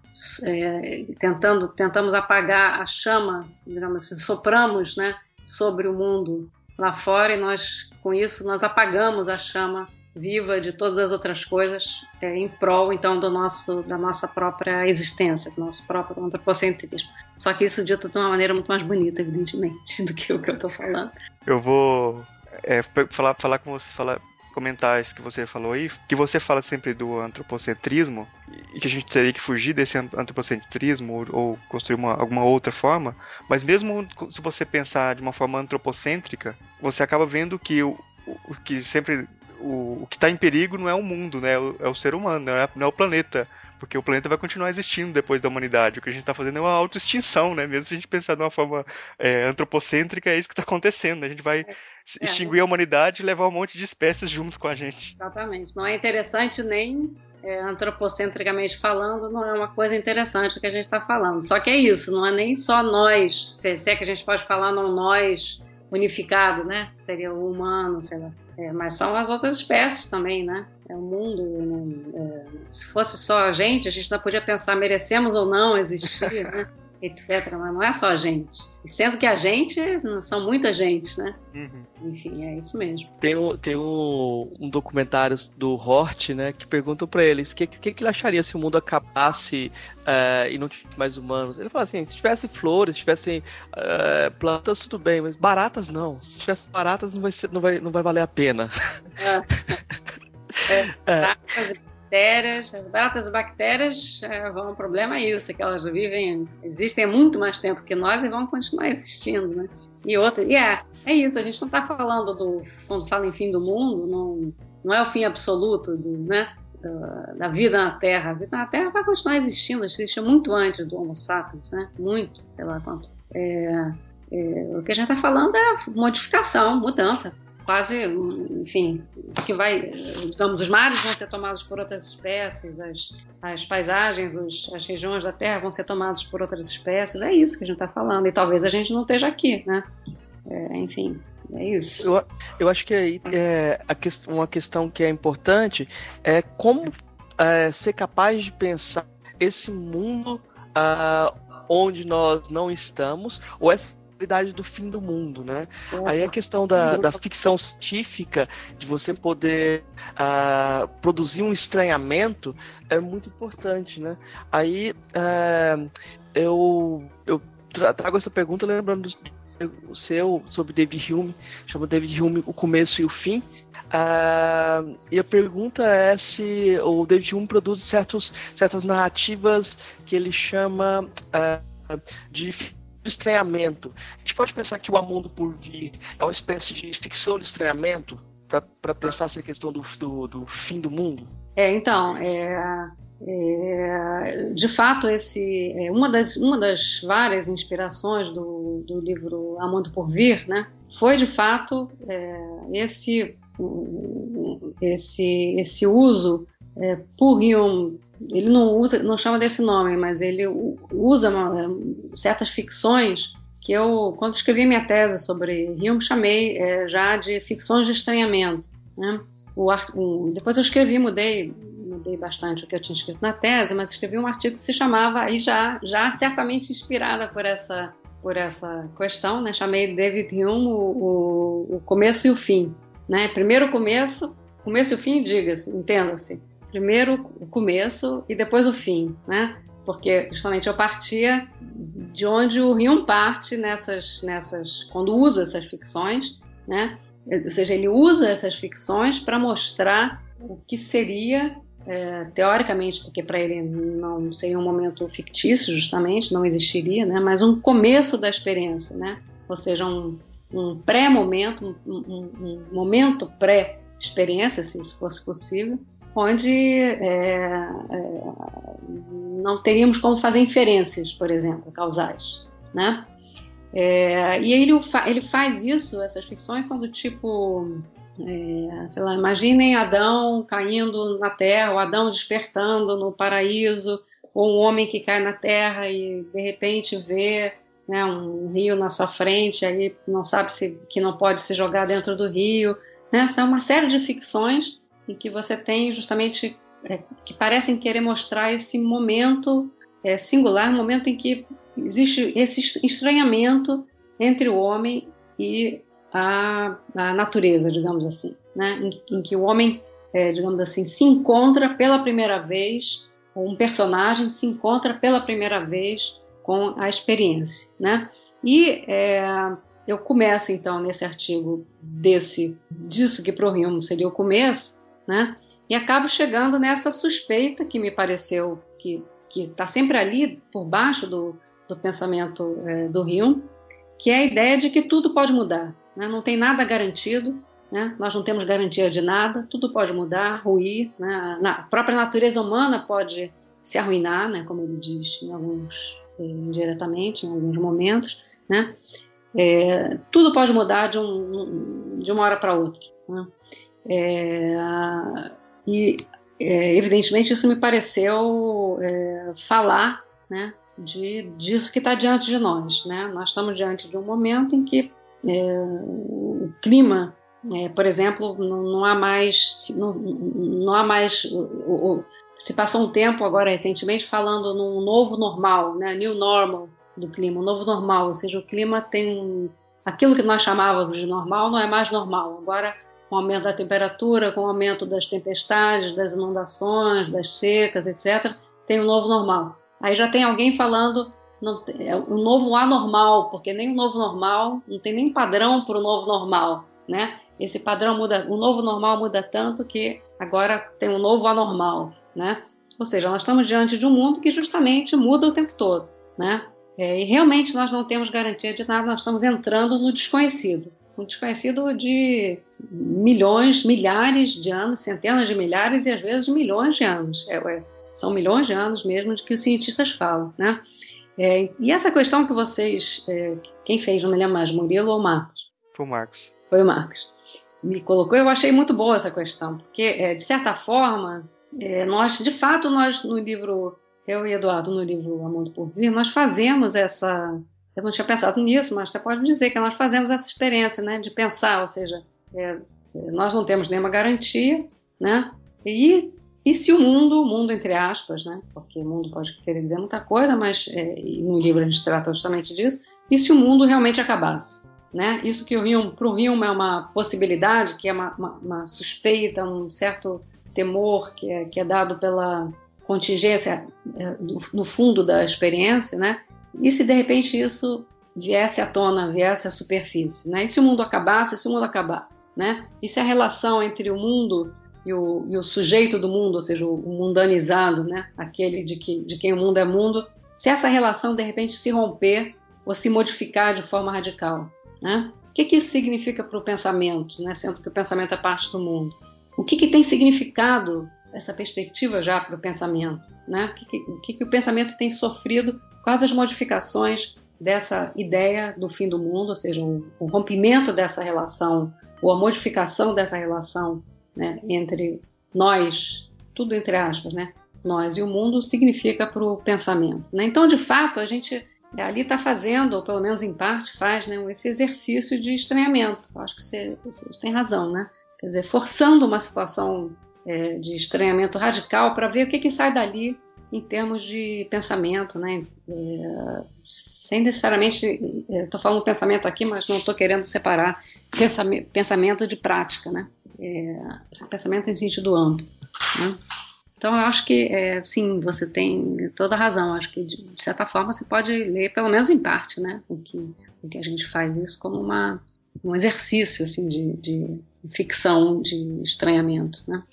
é, tentando, tentamos apagar a chama, digamos assim, sopramos, né, sobre o mundo lá fora e nós, com isso, nós apagamos a chama viva de todas as outras coisas é, em prol então do nosso da nossa própria existência, do nosso próprio antropocentrismo. Só que isso dito de uma maneira muito mais bonita, evidentemente, <laughs> do que o que eu estou falando. Eu vou é, falar falar com você falar comentar isso que você falou aí, que você fala sempre do antropocentrismo e que a gente teria que fugir desse antropocentrismo ou, ou construir uma, alguma outra forma, mas mesmo se você pensar de uma forma antropocêntrica, você acaba vendo que o, o que sempre o, o que está em perigo não é o mundo, né? É o, é o ser humano, não é, não é, o planeta. Porque o planeta vai continuar existindo depois da humanidade. O que a gente está fazendo é uma autoextinção, né? Mesmo se a gente pensar de uma forma é, antropocêntrica, é isso que está acontecendo. A gente vai é, extinguir a humanidade e levar um monte de espécies junto com a gente. Exatamente. Não é interessante nem é, antropocentricamente falando, não é uma coisa interessante o que a gente está falando. Só que é isso, não é nem só nós, se é que a gente pode falar não nós unificado, né? Seria o humano, sei lá. É, mas são as outras espécies também, né? É o mundo. Né? É, se fosse só a gente, a gente não podia pensar merecemos ou não existir, né? <laughs> etc. Mas não é só a gente. E sendo que a gente são muita gente, né? Uhum. Enfim, é isso mesmo. Tem, um, tem um, um documentário do Hort, né, que perguntam para eles o que, que, que, ele acharia se o mundo acabasse uh, e não tivesse mais humanos. Ele fala assim: se tivesse flores, se tivessem uh, plantas, tudo bem, mas baratas não. Se tivesse baratas, não vai, ser, não vai, não vai valer a pena. É. <laughs> é. é bactérias, as baratas bactérias é, vão, o problema é isso, que elas vivem, existem muito mais tempo que nós e vão continuar existindo, né? E outra, e é, é isso, a gente não está falando do, quando fala em fim do mundo, não, não é o fim absoluto do, né, da, da vida na Terra. A vida na Terra vai continuar existindo, existe muito antes do Homo sapiens, né? Muito, sei lá quanto. É, é, o que a gente está falando é modificação, mudança quase, enfim, que vai, digamos, os mares vão ser tomados por outras espécies, as, as paisagens, os, as regiões da Terra vão ser tomadas por outras espécies, é isso que a gente está falando, e talvez a gente não esteja aqui, né? É, enfim, é isso. Eu, eu acho que aí é, que, uma questão que é importante é como é, ser capaz de pensar esse mundo uh, onde nós não estamos, ou essa possibilidade do fim do mundo, né? Nossa. Aí a questão da, da ficção científica, de você poder uh, produzir um estranhamento, é muito importante, né? Aí uh, eu, eu trago essa pergunta lembrando o seu sobre David Hume, chama David Hume o começo e o fim. Uh, e a pergunta é se o David Hume produz certos, certas narrativas que ele chama uh, de de estranhamento. A gente pode pensar que o Amundo por Vir é uma espécie de ficção de estranhamento para pensar essa questão do, do, do, fim do mundo? É, então, é, é, de fato, esse é uma, das, uma das várias inspirações do, do livro Amundo por Vir, né, foi de fato é, esse, esse, esse uso é, por Hume ele não usa, não chama desse nome, mas ele usa uma, certas ficções que eu, quando escrevi minha tese sobre Hume, chamei é, já de ficções de estranhamento. Né? O, o, depois eu escrevi, mudei, mudei bastante o que eu tinha escrito na tese, mas escrevi um artigo que se chamava, aí já, já certamente inspirada por essa, por essa questão, né? chamei David Hume o, o, começo e o fim. Né? Primeiro o começo, começo e o fim, diga-se, entenda-se primeiro o começo e depois o fim, né? Porque justamente eu partia de onde o Rion parte nessas, nessas, quando usa essas ficções, né? Ou seja, ele usa essas ficções para mostrar o que seria é, teoricamente, porque para ele não seria um momento fictício, justamente, não existiria, né? Mas um começo da experiência, né? Ou seja, um, um pré-momento, um, um, um momento pré-experiência, se isso fosse possível, onde é, é, não teríamos como fazer inferências, por exemplo, causais, né? É, e ele, ele faz isso, essas ficções são do tipo, é, sei lá, imaginem Adão caindo na terra, ou Adão despertando no paraíso, ou um homem que cai na terra e de repente vê né, um rio na sua frente, aí não sabe se que não pode se jogar dentro do rio. Né? São uma série de ficções em que você tem justamente é, que parecem querer mostrar esse momento é, singular, momento em que existe esse estranhamento entre o homem e a, a natureza, digamos assim, né? em, em que o homem, é, digamos assim, se encontra pela primeira vez, um personagem se encontra pela primeira vez com a experiência, né? E é, eu começo então nesse artigo desse disso que para o seria o começo, né? E acabo chegando nessa suspeita que me pareceu que está sempre ali por baixo do, do pensamento é, do Hume, que é a ideia de que tudo pode mudar, né? não tem nada garantido, né? nós não temos garantia de nada, tudo pode mudar, ruir, né? a própria natureza humana pode se arruinar, né? como ele diz em alguns, é, indiretamente, em alguns momentos, né? É, tudo pode mudar de, um, de uma hora para outra. É, e, é, evidentemente, isso me pareceu é, falar né, de, disso que está diante de nós. Né? Nós estamos diante de um momento em que é, o clima, é, por exemplo, não, não, há mais. Não, não há mais o, o, se passou um tempo agora recentemente falando num novo normal, né, new normal, do clima, o novo normal, ou seja, o clima tem aquilo que nós chamávamos de normal não é mais normal. Agora, com o aumento da temperatura, com o aumento das tempestades, das inundações, das secas, etc., tem um novo normal. Aí já tem alguém falando não, é o novo anormal, porque nem o novo normal, não tem nem padrão para o novo normal, né? Esse padrão muda, o novo normal muda tanto que agora tem um novo anormal, né? Ou seja, nós estamos diante de um mundo que justamente muda o tempo todo, né? É, e realmente nós não temos garantia de nada, nós estamos entrando no desconhecido. Um desconhecido de milhões, milhares de anos, centenas de milhares e às vezes milhões de anos. É, é, são milhões de anos mesmo de que os cientistas falam, né? É, e essa questão que vocês, é, quem fez, não me lembro mais, Murilo ou Marcos? Foi o Marcos. Foi o Marcos. Me colocou, eu achei muito boa essa questão, porque é, de certa forma, é, nós, de fato, nós no livro, eu e Eduardo, no livro Amor por Vir, nós fazemos essa, eu não tinha pensado nisso, mas você pode dizer que nós fazemos essa experiência, né, de pensar, ou seja, é, é, nós não temos nenhuma garantia, né, e e se o mundo, mundo entre aspas, né? Porque o mundo pode querer dizer muita coisa, mas é, no livro a gente trata justamente disso. E se o mundo realmente acabasse, né? Isso que para o Rio é uma possibilidade, que é uma, uma, uma, suspeita, um certo temor que é, que é dado pela contingência é, do, no fundo da experiência, né? E se de repente isso viesse à tona, viesse à superfície, né? E se o mundo acabasse, se o mundo acabar, né? E se a relação entre o mundo e o, e o sujeito do mundo, ou seja, o, mundanizado, né? aquele de, que, de quem o mundo é mundo, se essa relação de repente se romper ou se modificar de forma radical. Né? O que, que isso significa para o pensamento, né? sendo que o pensamento é parte do mundo? O que, que tem significado essa perspectiva já para o pensamento? Né? O, que, que, que, que o pensamento tem sofrido? Quais as modificações dessa ideia do fim do mundo, ou seja, o, rompimento dessa relação ou a modificação dessa relação né, entre nós, tudo entre aspas, né, nós e o mundo, significa para o pensamento. Né? Então, de fato, a gente ali está fazendo, ou pelo menos em parte faz, né, esse exercício de estranhamento. acho que você, você tem razão, né? Quer dizer, forçando uma situação é, de estranhamento radical para ver o que, que sai dali em termos de pensamento, né? É, sem necessariamente, estou é, falando pensamento aqui, mas não estou querendo separar pensamento de prática, né? É, pensamento em sentido amplo. Né? Então, eu acho que, é, sim, você tem toda a razão. Acho que, de certa forma, você pode ler, pelo menos em parte, né? O que, o que a gente faz isso como uma, um exercício, assim, de, de ficção, de estranhamento, né?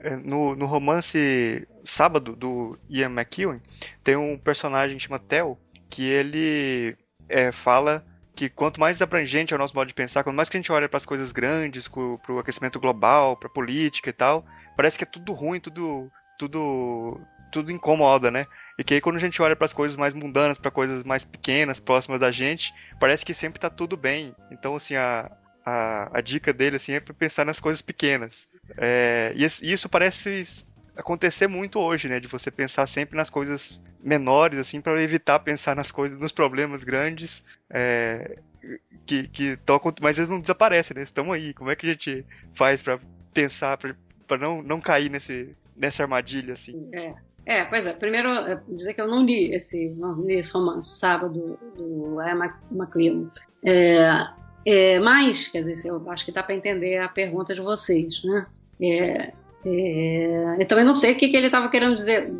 É, no, no romance Sábado, do Ian McEwan, tem um personagem que chama Theo, que ele é, fala que quanto mais abrangente é o nosso modo de pensar, quanto mais que a gente olha para as coisas grandes, para o aquecimento global, para a política e tal, parece que é tudo ruim, tudo tudo tudo incomoda, né? E que aí quando a gente olha para as coisas mais mundanas, para coisas mais pequenas, próximas da gente, parece que sempre está tudo bem. Então assim a, a, a dica dele assim é pensar nas coisas pequenas. É, e isso parece acontecer muito hoje, né? De você pensar sempre nas coisas menores, assim, para evitar pensar nas coisas, nos problemas grandes é, que, que tocam, mas eles não desaparecem, né? Estão aí. Como é que a gente faz para pensar, para não, não cair nesse, nessa armadilha, assim? É. É, pois é. Primeiro, é, dizer que eu não li esse, não li esse romance, Sábado, do Ian McLean. É, é, mas, quer dizer, eu acho que dá para entender a pergunta de vocês, né? É, é, eu também não sei o que, que ele estava querendo dizer.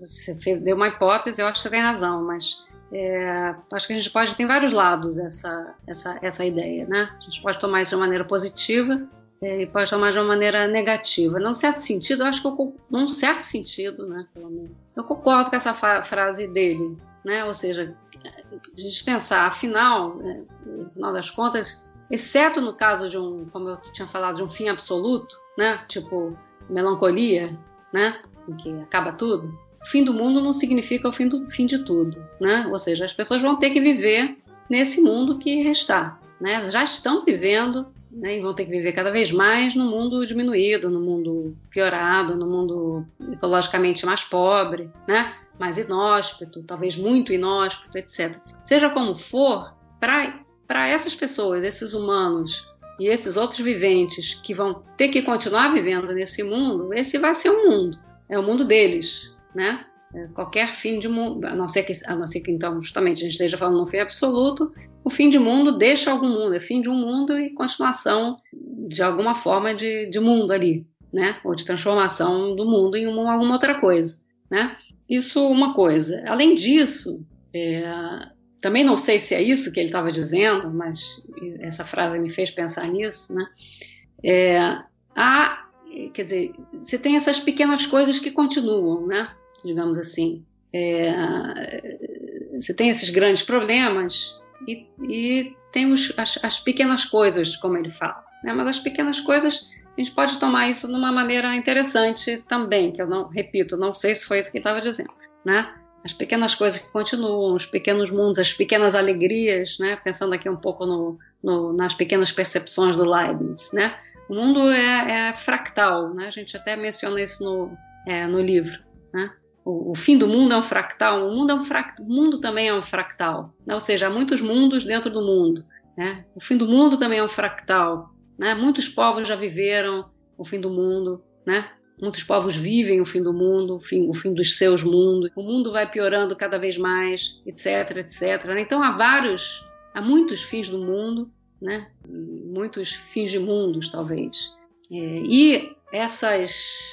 Você fez, deu uma hipótese, eu acho que você tem razão, mas é, acho que a gente pode ter vários lados essa, essa, essa ideia, né? A gente pode tomar isso de uma maneira positiva é, e pode tomar de uma maneira negativa. Num certo sentido, eu acho que eu, num certo sentido, né? Pelo menos, eu concordo com essa frase dele, né? Ou seja, a gente pensar, afinal, né, no final das contas, exceto no caso de um, como eu tinha falado, de um fim absoluto, né? Tipo melancolia, né? Em que acaba tudo. O fim do mundo não significa o fim, do, fim de tudo, né? Ou seja, as pessoas vão ter que viver nesse mundo que restar, né? Já estão vivendo né, e vão ter que viver cada vez mais no mundo diminuído, no mundo piorado, no mundo ecologicamente mais pobre, né? mais inóspito, talvez muito inóspito, etc. Seja como for, para essas pessoas, esses humanos e esses outros viventes que vão ter que continuar vivendo nesse mundo, esse vai ser o mundo, é o mundo deles, né? É, qualquer fim de mundo, a não ser que, a não ser que então justamente a gente esteja falando no fim absoluto, o fim de mundo deixa algum mundo, é fim de um mundo e continuação de alguma forma de, de mundo ali, né? Ou de transformação do mundo em uma, alguma outra coisa, né? Isso uma coisa. Além disso, é, também não sei se é isso que ele estava dizendo, mas essa frase me fez pensar nisso, né? É, há, quer dizer, você tem essas pequenas coisas que continuam, né? Digamos assim. É, você tem esses grandes problemas e, e tem os, as, as, pequenas coisas, como ele fala. Né? Mas as pequenas coisas, a gente pode tomar isso de uma maneira interessante também, que eu não, repito, não sei se foi isso que ele estava dizendo, né? As pequenas coisas que continuam, os pequenos mundos, as pequenas alegrias, né? Pensando aqui um pouco no, no, nas pequenas percepções do Leibniz, né? O mundo é, é fractal, né? A gente até menciona isso no, é, no livro, né? O, o, fim do mundo é um fractal, o mundo, é um fract, o mundo também é um fractal, né? ou seja, há muitos mundos dentro do mundo. Né? O fim do mundo também é um fractal. Né? Muitos povos já viveram o fim do mundo, né? Muitos povos vivem o fim do mundo, o fim, o fim dos seus mundos. O mundo vai piorando cada vez mais, etc, etc. Então há vários, há muitos fins do mundo, né? Muitos fins de mundos, talvez. É, e essas,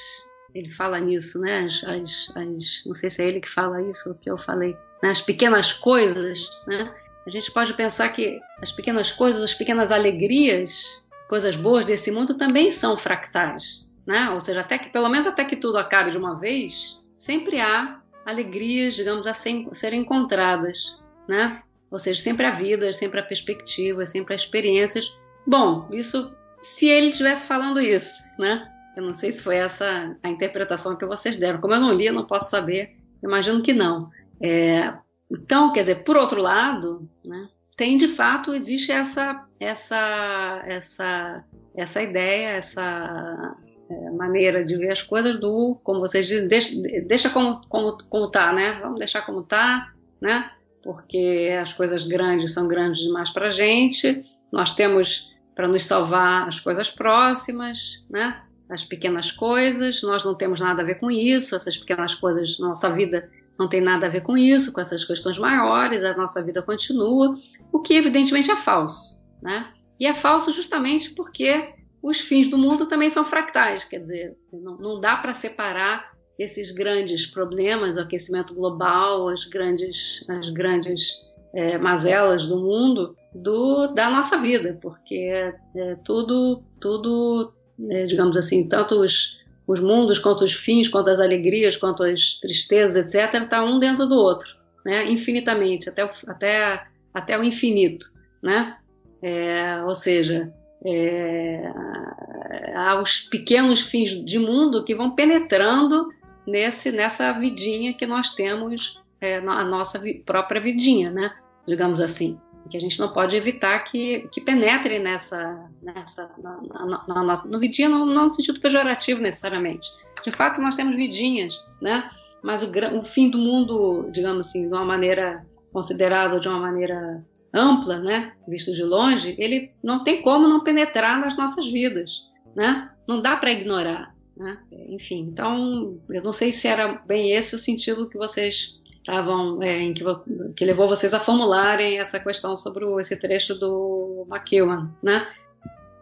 ele fala nisso, né? As, as, as, não sei se é ele que fala isso ou que eu falei. Né? As pequenas coisas, né? A gente pode pensar que as pequenas coisas, as pequenas alegrias, coisas boas desse mundo também são fractais né? Ou seja, até que pelo menos até que tudo acabe de uma vez, sempre há alegrias, digamos, a serem encontradas, né? Ou seja, sempre há vida, sempre há perspectivas, sempre há experiências. Bom, isso se ele estivesse falando isso, né? Eu não sei se foi essa a interpretação que vocês deram. Como eu não li, eu não posso saber. Imagino que não. É, então, quer dizer, por outro lado, né, tem de fato existe essa essa essa essa ideia, essa maneira de ver as coisas do, como vocês dizem, deixa, deixa como, como, como tá, né? Vamos deixar como tá, né? Porque as coisas grandes são grandes demais para gente. Nós temos para nos salvar as coisas próximas, né? As pequenas coisas. Nós não temos nada a ver com isso. Essas pequenas coisas, nossa vida não tem nada a ver com isso, com essas questões maiores. A nossa vida continua, o que evidentemente é falso, né? E é falso justamente porque os fins do mundo também são fractais, quer dizer, não, não dá para separar esses grandes problemas, o aquecimento global, as grandes, as grandes é, mazelas do mundo, do, da nossa vida, porque é, é tudo, tudo é, digamos assim, tanto os, os mundos, quanto os fins, quanto as alegrias, quanto as tristezas, etc., está um dentro do outro, né? infinitamente, até o, até, até o infinito. Né? É, ou seja, é, aos pequenos fins de mundo que vão penetrando nesse, nessa vidinha que nós temos, é, a nossa vi, própria vidinha, né? digamos assim. Que a gente não pode evitar que, que penetre nessa, nessa na, na, na, no vidinha, não, não no sentido pejorativo necessariamente. De fato, nós temos vidinhas, né? mas o, o fim do mundo, digamos assim, de uma maneira considerada de uma maneira ampla, né, visto de longe, ele não tem como não penetrar nas nossas vidas, né? Não dá para ignorar, né? Enfim, então eu não sei se era bem esse o sentido que vocês estavam, é, em que, que, levou vocês a formularem essa questão sobre o, esse trecho do McEwan, né?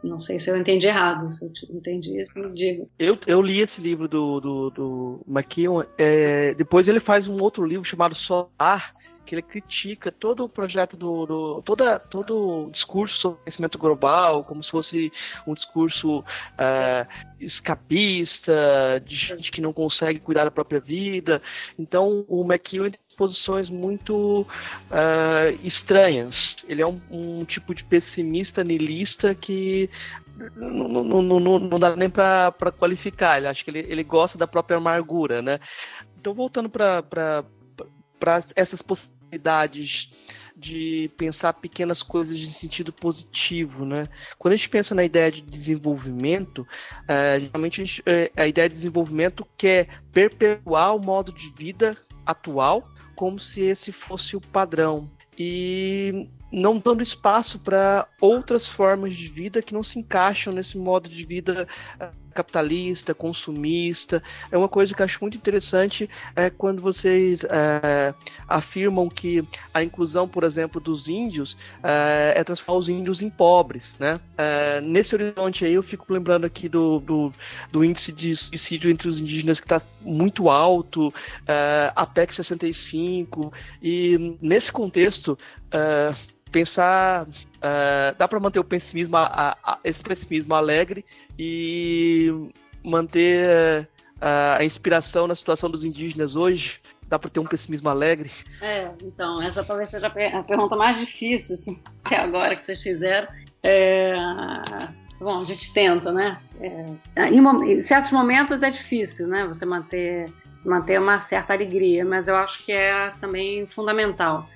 Não sei se eu entendi errado. Se eu entendi, me diga. Eu, eu li esse livro do, do, do McKeown. É, depois ele faz um outro livro chamado Solar, que ele critica todo o projeto do, do toda, todo o discurso sobre conhecimento global, como se fosse um discurso é, escapista, de gente que não consegue cuidar da própria vida. Então o McEwan tem posições muito uh, estranhas. Ele é um, um, tipo de pessimista niilista que não, não, não, não dá nem para qualificar. Ele acha que ele, ele gosta da própria amargura, né? Então voltando para essas possibilidades possibilidades de pensar pequenas coisas em sentido positivo, né? Quando a gente pensa na ideia de desenvolvimento, uh, geralmente a, gente, uh, a, ideia de desenvolvimento quer perpetuar o modo de vida atual como se esse fosse o padrão. E não dando espaço para outras formas de vida que não se encaixam nesse modo de vida uh, capitalista, consumista. É uma coisa que eu acho muito interessante é quando vocês é, afirmam que a inclusão, por exemplo, dos índios é, é transformar os índios em pobres, né? É, nesse horizonte aí eu fico lembrando aqui do, do, do índice de suicídio entre os indígenas que está muito alto, a PEC 65 e nesse contexto pensar uh, dá para manter o pessimismo a, a, esse pessimismo alegre e manter uh, a inspiração na situação dos indígenas hoje? Dá para ter um pessimismo alegre? É então essa talvez seja a pergunta mais difícil assim, <laughs> até agora que vocês fizeram. É... bom a gente tenta né? É... em, em certos momentos é difícil né? Você manter manter uma certa alegria mas eu acho que é também fundamental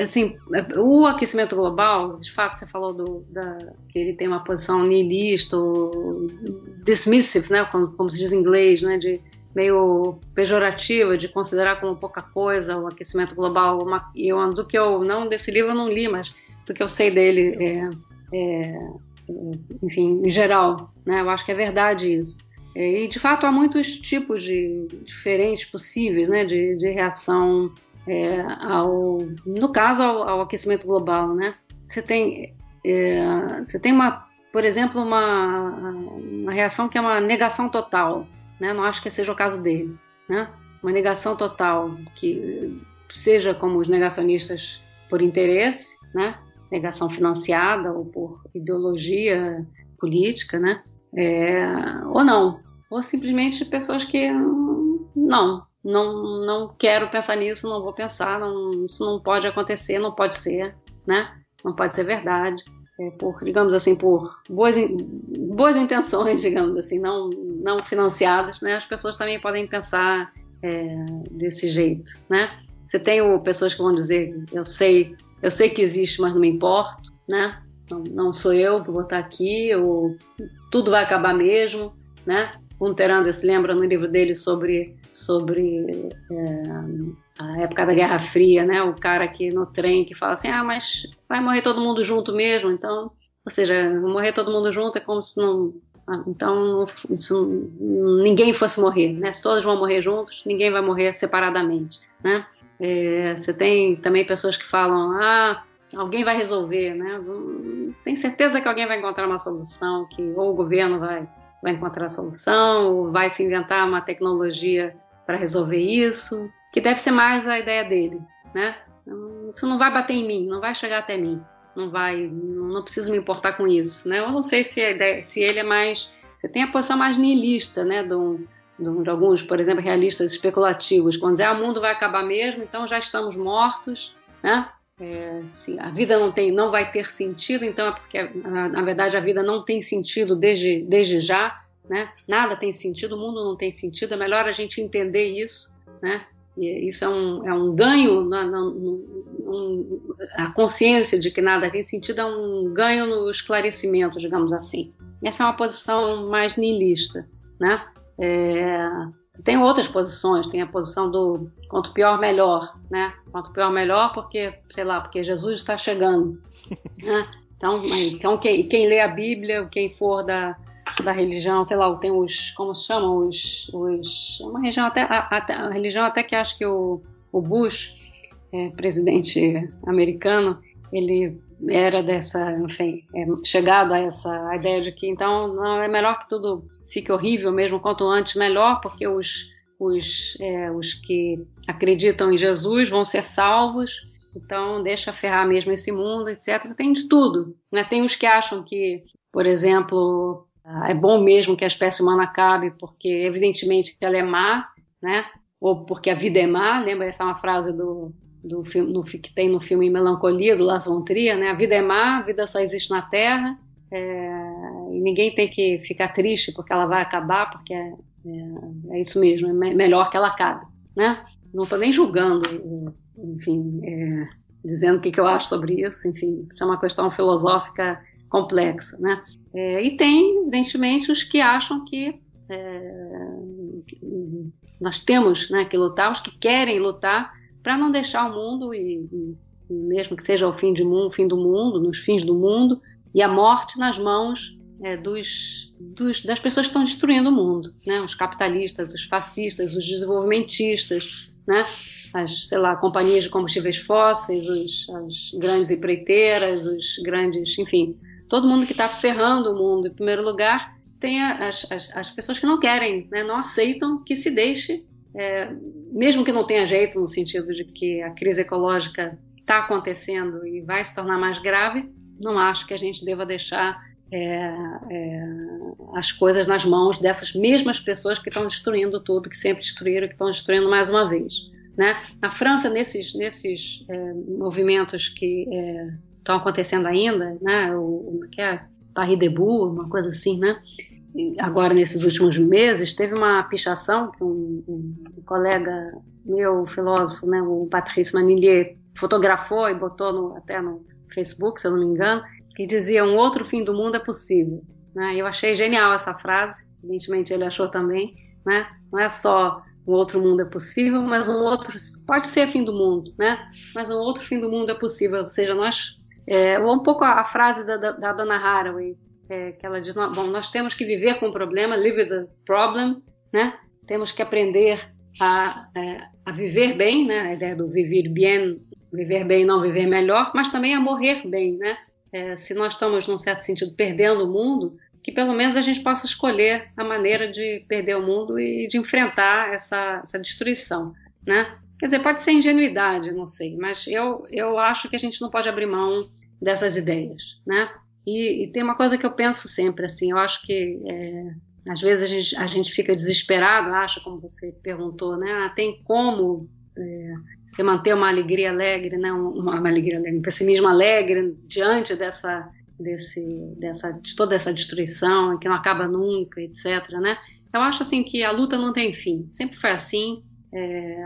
assim, o aquecimento global, de fato, você falou do, da, que ele tem uma posição nihilista, dismissive, né, como, como, se diz em inglês, né, de meio pejorativa, de considerar como pouca coisa o aquecimento global. Uma, eu, do que eu, não desse livro eu não li, mas do que eu sei dele, é, é, enfim, em geral, né, eu acho que é verdade isso. E, de fato, há muitos tipos de diferentes possíveis, né, de, de reação é, ao, no caso ao, ao, aquecimento global, né? Você tem, é, você tem uma, por exemplo, uma, uma reação que é uma negação total, né? Não acho que seja o caso dele, né? Uma negação total que seja como os negacionistas por interesse, né? Negação financiada ou por ideologia política, né? É, ou não, ou simplesmente pessoas que não, não, não quero pensar nisso, não vou pensar, não, isso não pode acontecer, não pode ser, né? Não pode ser verdade. É por, digamos assim, por boas, boas intenções, <laughs> digamos assim, não, não financiadas, né? As pessoas também podem pensar é, desse jeito, né? Você tem o, pessoas que vão dizer, eu sei, eu sei que existe, mas não me importo, né? Não, não sou eu que vou estar aqui, ou tudo vai acabar mesmo, né? Unteranda se lembra no livro dele sobre sobre é, a época da Guerra Fria, né? O cara aqui no trem que fala assim, ah, mas vai morrer todo mundo junto mesmo, então, ou seja, morrer todo mundo junto é como se não, ah, então isso, ninguém fosse morrer, né? Se todos vão morrer juntos, ninguém vai morrer separadamente, né? É, você tem também pessoas que falam, ah, alguém vai resolver, né? Tem certeza que alguém vai encontrar uma solução, que ou o governo vai vai encontrar a solução, ou vai se inventar uma tecnologia para resolver isso, que deve ser mais a ideia dele, né? Isso não vai bater em mim, não vai chegar até mim, não vai, não preciso me importar com isso, né? Eu não sei se, ideia, se ele é mais, você tem a posição mais nihilista, né? De alguns, por exemplo, realistas especulativos, quando dizer ah, o mundo vai acabar mesmo, então já estamos mortos, né? É, se a vida não tem, não vai ter sentido, então é porque na verdade a vida não tem sentido desde, desde já, né? Nada tem sentido, o mundo não tem sentido, é melhor a gente entender isso, né? E isso é um, é um ganho, na, na, um, a consciência de que nada tem sentido é um ganho no esclarecimento, digamos assim. Essa é uma posição mais niilista, né? É, tem outras posições, tem a posição do quanto pior melhor, né? Quanto pior melhor porque, sei lá, porque Jesus está chegando, né? Então, então quem, quem lê a Bíblia, quem for da, da religião, sei lá, tem os, como se chamam, os, os uma religião até, a, a, religião até que acho que o, o Bush, é, presidente americano, ele era dessa, enfim, é, chegado a essa ideia de que então não é melhor que tudo fique horrível mesmo quanto antes melhor, porque os os, é, os que acreditam em Jesus vão ser salvos, então deixa ferrar mesmo esse mundo, etc. Tem de tudo. Né? Tem os que acham que, por exemplo, é bom mesmo que a espécie humana acabe, porque evidentemente ela é má, né? Ou porque a vida é má. Lembra essa é uma frase do, do filme, no, que tem no filme Melancolia do Lars von Trier, né? A vida é má, a vida só existe na Terra. É, e ninguém tem que ficar triste porque ela vai acabar, porque é, é, é isso mesmo, é melhor que ela acabe, né? Não estou nem julgando, enfim, é, dizendo o que, que eu acho sobre isso, enfim, isso é uma questão filosófica complexa, né? É, e tem, evidentemente, os que acham que, é, que nós temos né, que lutar, os que querem lutar para não deixar o mundo e, mesmo que seja o fim, de mundo, fim do mundo, nos fins do mundo, e a morte nas mãos é, dos, dos, das pessoas que estão destruindo o mundo, né? Os capitalistas, os fascistas, os desenvolvimentistas, né? As, sei lá, companhias de combustíveis fósseis, os, as grandes empreiteiras, os grandes, enfim, todo mundo que está ferrando o mundo em primeiro lugar tem as, as, as pessoas que não querem, né? não aceitam que se deixe, é, mesmo que não tenha jeito no sentido de que a crise ecológica está acontecendo e vai se tornar mais grave, não acho que a gente deva deixar é, é, as coisas nas mãos dessas mesmas pessoas que estão destruindo tudo, que sempre destruíram, que estão destruindo mais uma vez. Né? Na França, nesses, nesses é, movimentos que é, estão acontecendo ainda, né? o, o é que é? Paris Debout, uma coisa assim, né? agora nesses últimos meses, teve uma pichação que um, um colega meu, filósofo, né, o Patrice Manillier, fotografou e botou no, até no Facebook, se eu não me engano, que dizia um outro fim do mundo é possível. Né? Eu achei genial essa frase, evidentemente ele achou também. Né? Não é só um outro mundo é possível, mas um outro pode ser fim do mundo, né? Mas um outro fim do mundo é possível. Ou seja, nós é, um pouco a, a frase da, da, da Haraway, é, que ela diz: bom, nós temos que viver com o problema, live with the problem, né? Temos que aprender a, é, a viver bem, né? A ideia do viver bem, viver bem, não viver melhor, mas também a morrer bem, né? é, se nós estamos, num certo sentido, perdendo o mundo, que pelo menos a gente possa escolher a maneira de perder o mundo e de enfrentar essa, essa destruição, né? Quer dizer, pode ser ingenuidade, não sei, mas eu, eu acho que a gente não pode abrir mão dessas ideias, né? E, e tem uma coisa que eu penso sempre, assim, eu acho que é, às vezes a gente, a gente fica desesperado, acha, como você perguntou, né? Ah, tem como é, você manter uma alegria alegre, né, uma, uma alegria alegre, um pessimismo alegre diante dessa, desse, dessa, de toda essa destruição que não acaba nunca, etc. Né? Eu acho assim que a luta não tem fim, sempre foi assim, é,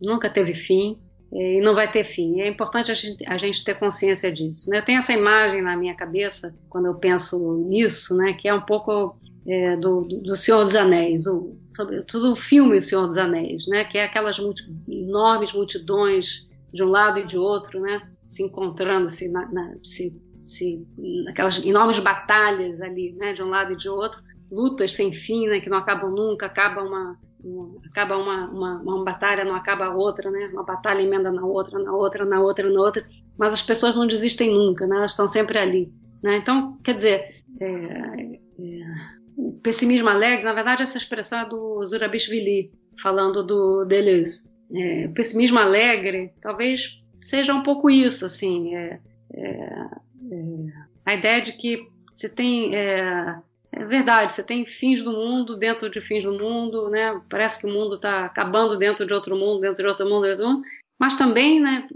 nunca teve fim e não vai ter fim. É importante a gente, a gente ter consciência disso. Né? Eu tenho essa imagem na minha cabeça quando eu penso nisso, né, que é um pouco é, do, do Senhor dos Anéis, o, sobretudo o filme O Senhor dos Anéis, né, que é aquelas multi, enormes multidões de um lado e de outro, né, se encontrando, se, na, na, se, se, aquelas enormes batalhas ali, né, de um lado e de outro, lutas sem fim, né, que não acabam nunca, acaba uma, uma acaba uma, uma, uma, batalha, não acaba a outra, né, uma batalha emenda na outra, na outra, na outra, na outra, mas as pessoas não desistem nunca, né, elas estão sempre ali, né, então, quer dizer, é, é, o pessimismo alegre, na verdade, essa expressão é do Zurabishvili, falando do Deleuze. É, o pessimismo alegre talvez seja um pouco isso, assim, é, é, é a ideia de que você tem é, verdade, você tem fins do mundo dentro de fins do mundo, né? Parece que o mundo está acabando dentro de outro mundo, dentro de outro mundo, dentro de outro mundo, mas também, né?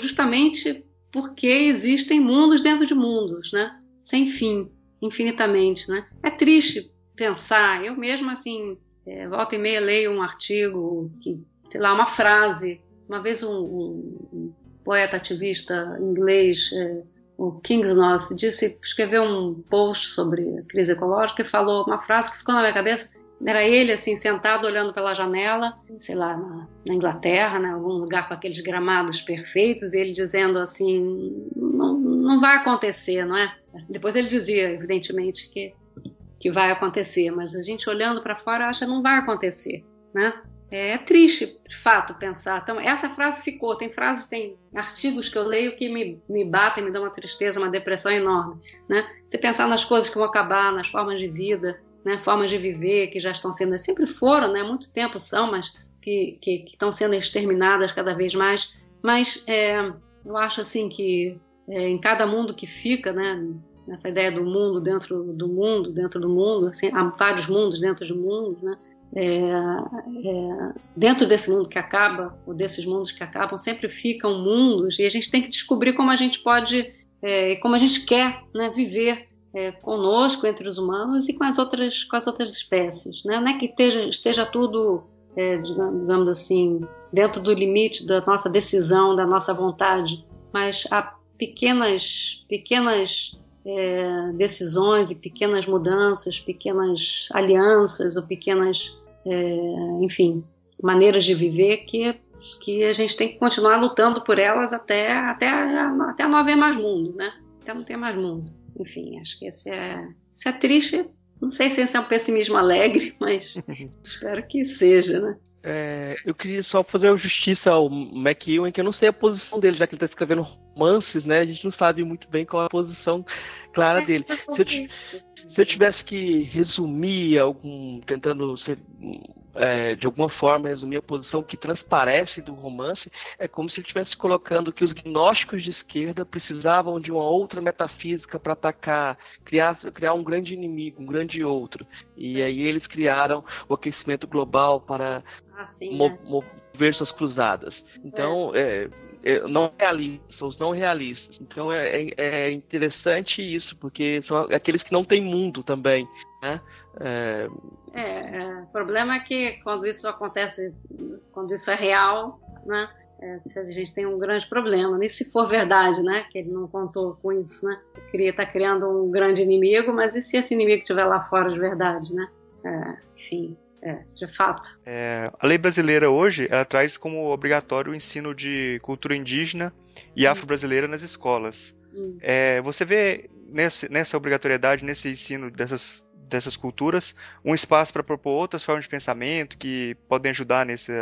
Justamente porque existem mundos dentro de mundos, né? Sem fim infinitamente, né? É triste pensar, eu mesmo assim, é, volta e meia leio um artigo, que, sei lá, uma frase, uma vez um, um, um poeta ativista inglês, é, o Kingsnorth, disse, escreveu um post sobre a crise ecológica e falou uma frase que ficou na minha cabeça, era ele assim sentado olhando pela janela, sei lá, na, na Inglaterra, né, algum lugar com aqueles gramados perfeitos, e ele dizendo assim, não, não vai acontecer, não é? Depois ele dizia, evidentemente, que, que vai acontecer, mas a gente olhando para fora acha que não vai acontecer, né? É, triste, de fato, pensar. Então, essa frase ficou. Tem frases, tem artigos que eu leio que me, me batem, me dão uma tristeza, uma depressão enorme. Né? Você pensar nas coisas que vão acabar, nas formas de vida, né? formas de viver que já estão sendo, sempre foram, né? muito tempo são, mas que, que, que estão sendo exterminadas cada vez mais. Mas é, eu acho assim que é, em cada mundo que fica, né, nessa ideia do mundo dentro do mundo, dentro do mundo, assim, há vários mundos dentro do mundo, né, é, é, dentro desse mundo que acaba, ou desses mundos que acabam, sempre ficam mundos e a gente tem que descobrir como a gente pode, é, como a gente quer né, viver é, conosco, entre os humanos e com as outras, com as outras espécies. Né? Não é que esteja, esteja tudo, é, digamos assim, dentro do limite da nossa decisão, da nossa vontade, mas há pequenas, pequenas é, decisões e pequenas mudanças, pequenas alianças ou pequenas, é, enfim, maneiras de viver que que a gente tem que continuar lutando por elas até, até, até não haver mais mundo, né? Até não ter mais mundo. Enfim, acho que esse é, esse é triste. Não sei se esse é um pessimismo alegre, mas <laughs> espero que seja, né? É, eu queria só fazer justiça ao McEwen, que eu não sei a posição dele, já que ele está escrevendo romances, né? A gente não sabe muito bem qual é a posição clara é, dele. Se eu, se eu, tivesse que resumir algum, tentando ser é, de alguma forma resumir a posição que transparece do romance, é como se ele estivesse colocando que os gnósticos de esquerda precisavam de uma outra metafísica para atacar, criar, criar um grande inimigo, um grande outro. E aí eles criaram o aquecimento global para mo né? mover suas cruzadas. Então, é. É, não realistas, os não realistas. Então é, é, é, interessante isso, porque são aqueles que não têm mundo também. Né? É... é... o problema é que quando isso acontece, quando isso é real, né? É, a gente tem um grande problema. E se for verdade, né? Que ele não contou com isso, né? Ele está criando um grande inimigo, mas e se esse inimigo estiver lá fora de verdade, né? É, enfim, é, de fato. É, a lei brasileira hoje ela traz como obrigatório o ensino de cultura indígena e hum. afro-brasileira nas escolas. Hum. É, você vê nesse, nessa obrigatoriedade, nesse ensino dessas, dessas culturas, um espaço para propor outras formas de pensamento que podem ajudar nesse,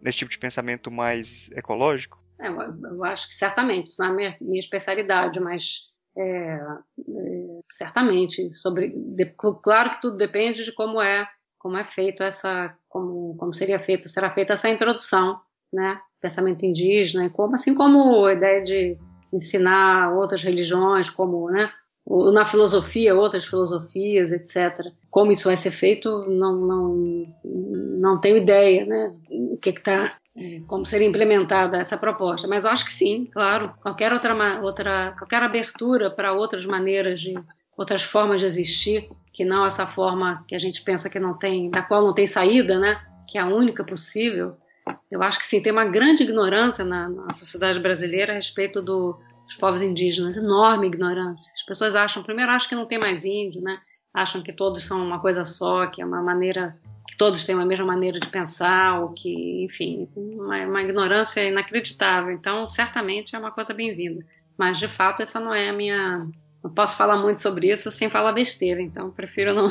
nesse tipo de pensamento mais ecológico? É, eu, acho que certamente, isso não é a minha, minha especialidade, mas é, é, certamente sobre de, claro que tudo depende de como é como é feito essa, como, como seria feita, será feita essa introdução, né, pensamento indígena, e como, assim como a ideia de ensinar outras religiões, como, né, na filosofia, outras filosofias, etc. Como isso vai ser feito, não, não, não tenho ideia, né, o que está como seria implementada essa proposta, mas eu acho que sim, claro, qualquer outra, outra qualquer abertura para outras maneiras de outras formas de existir que não essa forma que a gente pensa que não tem, da qual não tem saída, né? Que é a única possível. Eu acho que sim, tem uma grande ignorância na, na sociedade brasileira a respeito do, dos povos indígenas, enorme ignorância. As pessoas acham, primeiro acham que não tem mais índio, né? Acham que todos são uma coisa só, que é uma maneira que todos têm a mesma maneira de pensar, ou que, enfim, uma, uma ignorância inacreditável. Então, certamente é uma coisa bem-vinda. Mas, de fato, essa não é a minha não posso falar muito sobre isso sem falar besteira, então prefiro não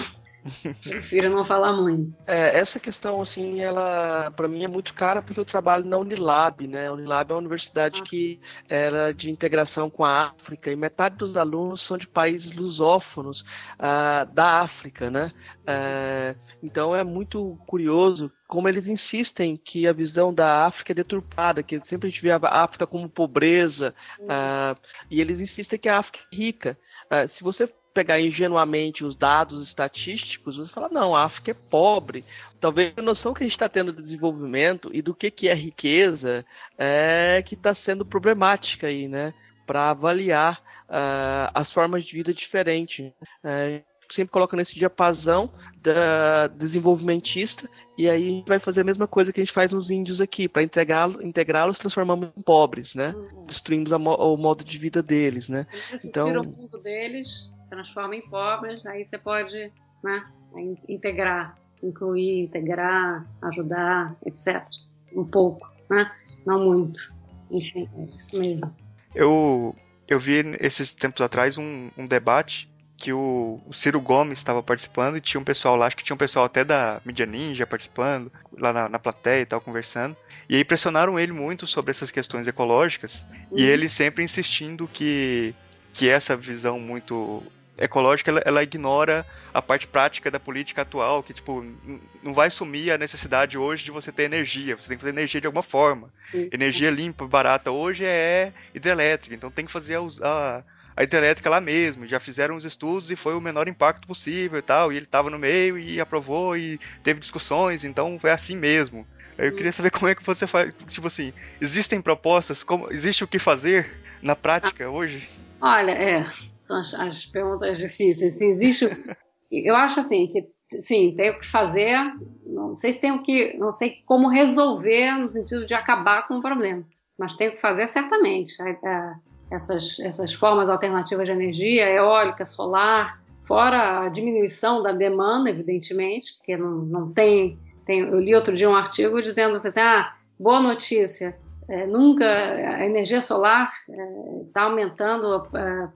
Prefiro não falar muito. É, essa questão, assim, ela para mim é muito cara porque eu trabalho na Unilab, né? A Unilab é uma universidade Nossa. que era de integração com a África e metade dos alunos são de países lusófonos uh, da África, né? Uh, então é muito curioso como eles insistem que a visão da África é deturpada, que sempre a gente vê a África como pobreza, uh, e eles insistem que a África é rica. Uh, se você pegar ingenuamente os dados estatísticos, você fala, não, a África é pobre. Talvez a noção que a gente está tendo de desenvolvimento e do que, que é riqueza é que está sendo problemática aí, né? Para avaliar uh, as formas de vida diferentes. Uh, sempre coloca nesse diapasão da desenvolvimentista e aí a gente vai fazer a mesma coisa que a gente faz nos índios aqui, para integrá-los, transformamos em pobres, né? Uhum. Destruímos mo o modo de vida deles, né? Então, tira o fundo deles transforma em pobres, aí você pode né, integrar, incluir, integrar, ajudar, etc. Um pouco, né? não muito. Enfim, é isso mesmo. Eu, eu vi esses tempos atrás um, um debate que o, o, Ciro Gomes estava participando e tinha um pessoal lá, acho que tinha um pessoal até da Mídia Ninja participando, lá na, na plateia e tal, conversando. E aí pressionaram ele muito sobre essas questões ecológicas uhum. e ele sempre insistindo que, que essa visão muito ecológica ela, ela, ignora a parte prática da política atual, que tipo não vai sumir a necessidade hoje de você ter energia, você tem que fazer energia de alguma forma. Sim. Energia limpa, barata hoje é hidrelétrica, então tem que fazer a, a, a hidrelétrica lá mesmo. Já fizeram os estudos e foi o menor impacto possível e tal, e ele estava no meio e aprovou e teve discussões, então foi assim mesmo. Eu queria saber como é que você faz, tipo assim, existem propostas, como existe o que fazer na prática hoje? Olha, é, são as, as perguntas difíceis. Se existe. <laughs> eu acho assim que sim, tem o que fazer. Não sei se tem o que. Não sei como resolver no sentido de acabar com o problema. Mas tem o que fazer certamente. É, essas, essas formas alternativas de energia, eólica, solar, fora a diminuição da demanda, evidentemente, porque não, não tem, tem. Eu li outro dia um artigo dizendo que assim, ah, boa notícia, é, nunca a energia solar está é, aumentando, é,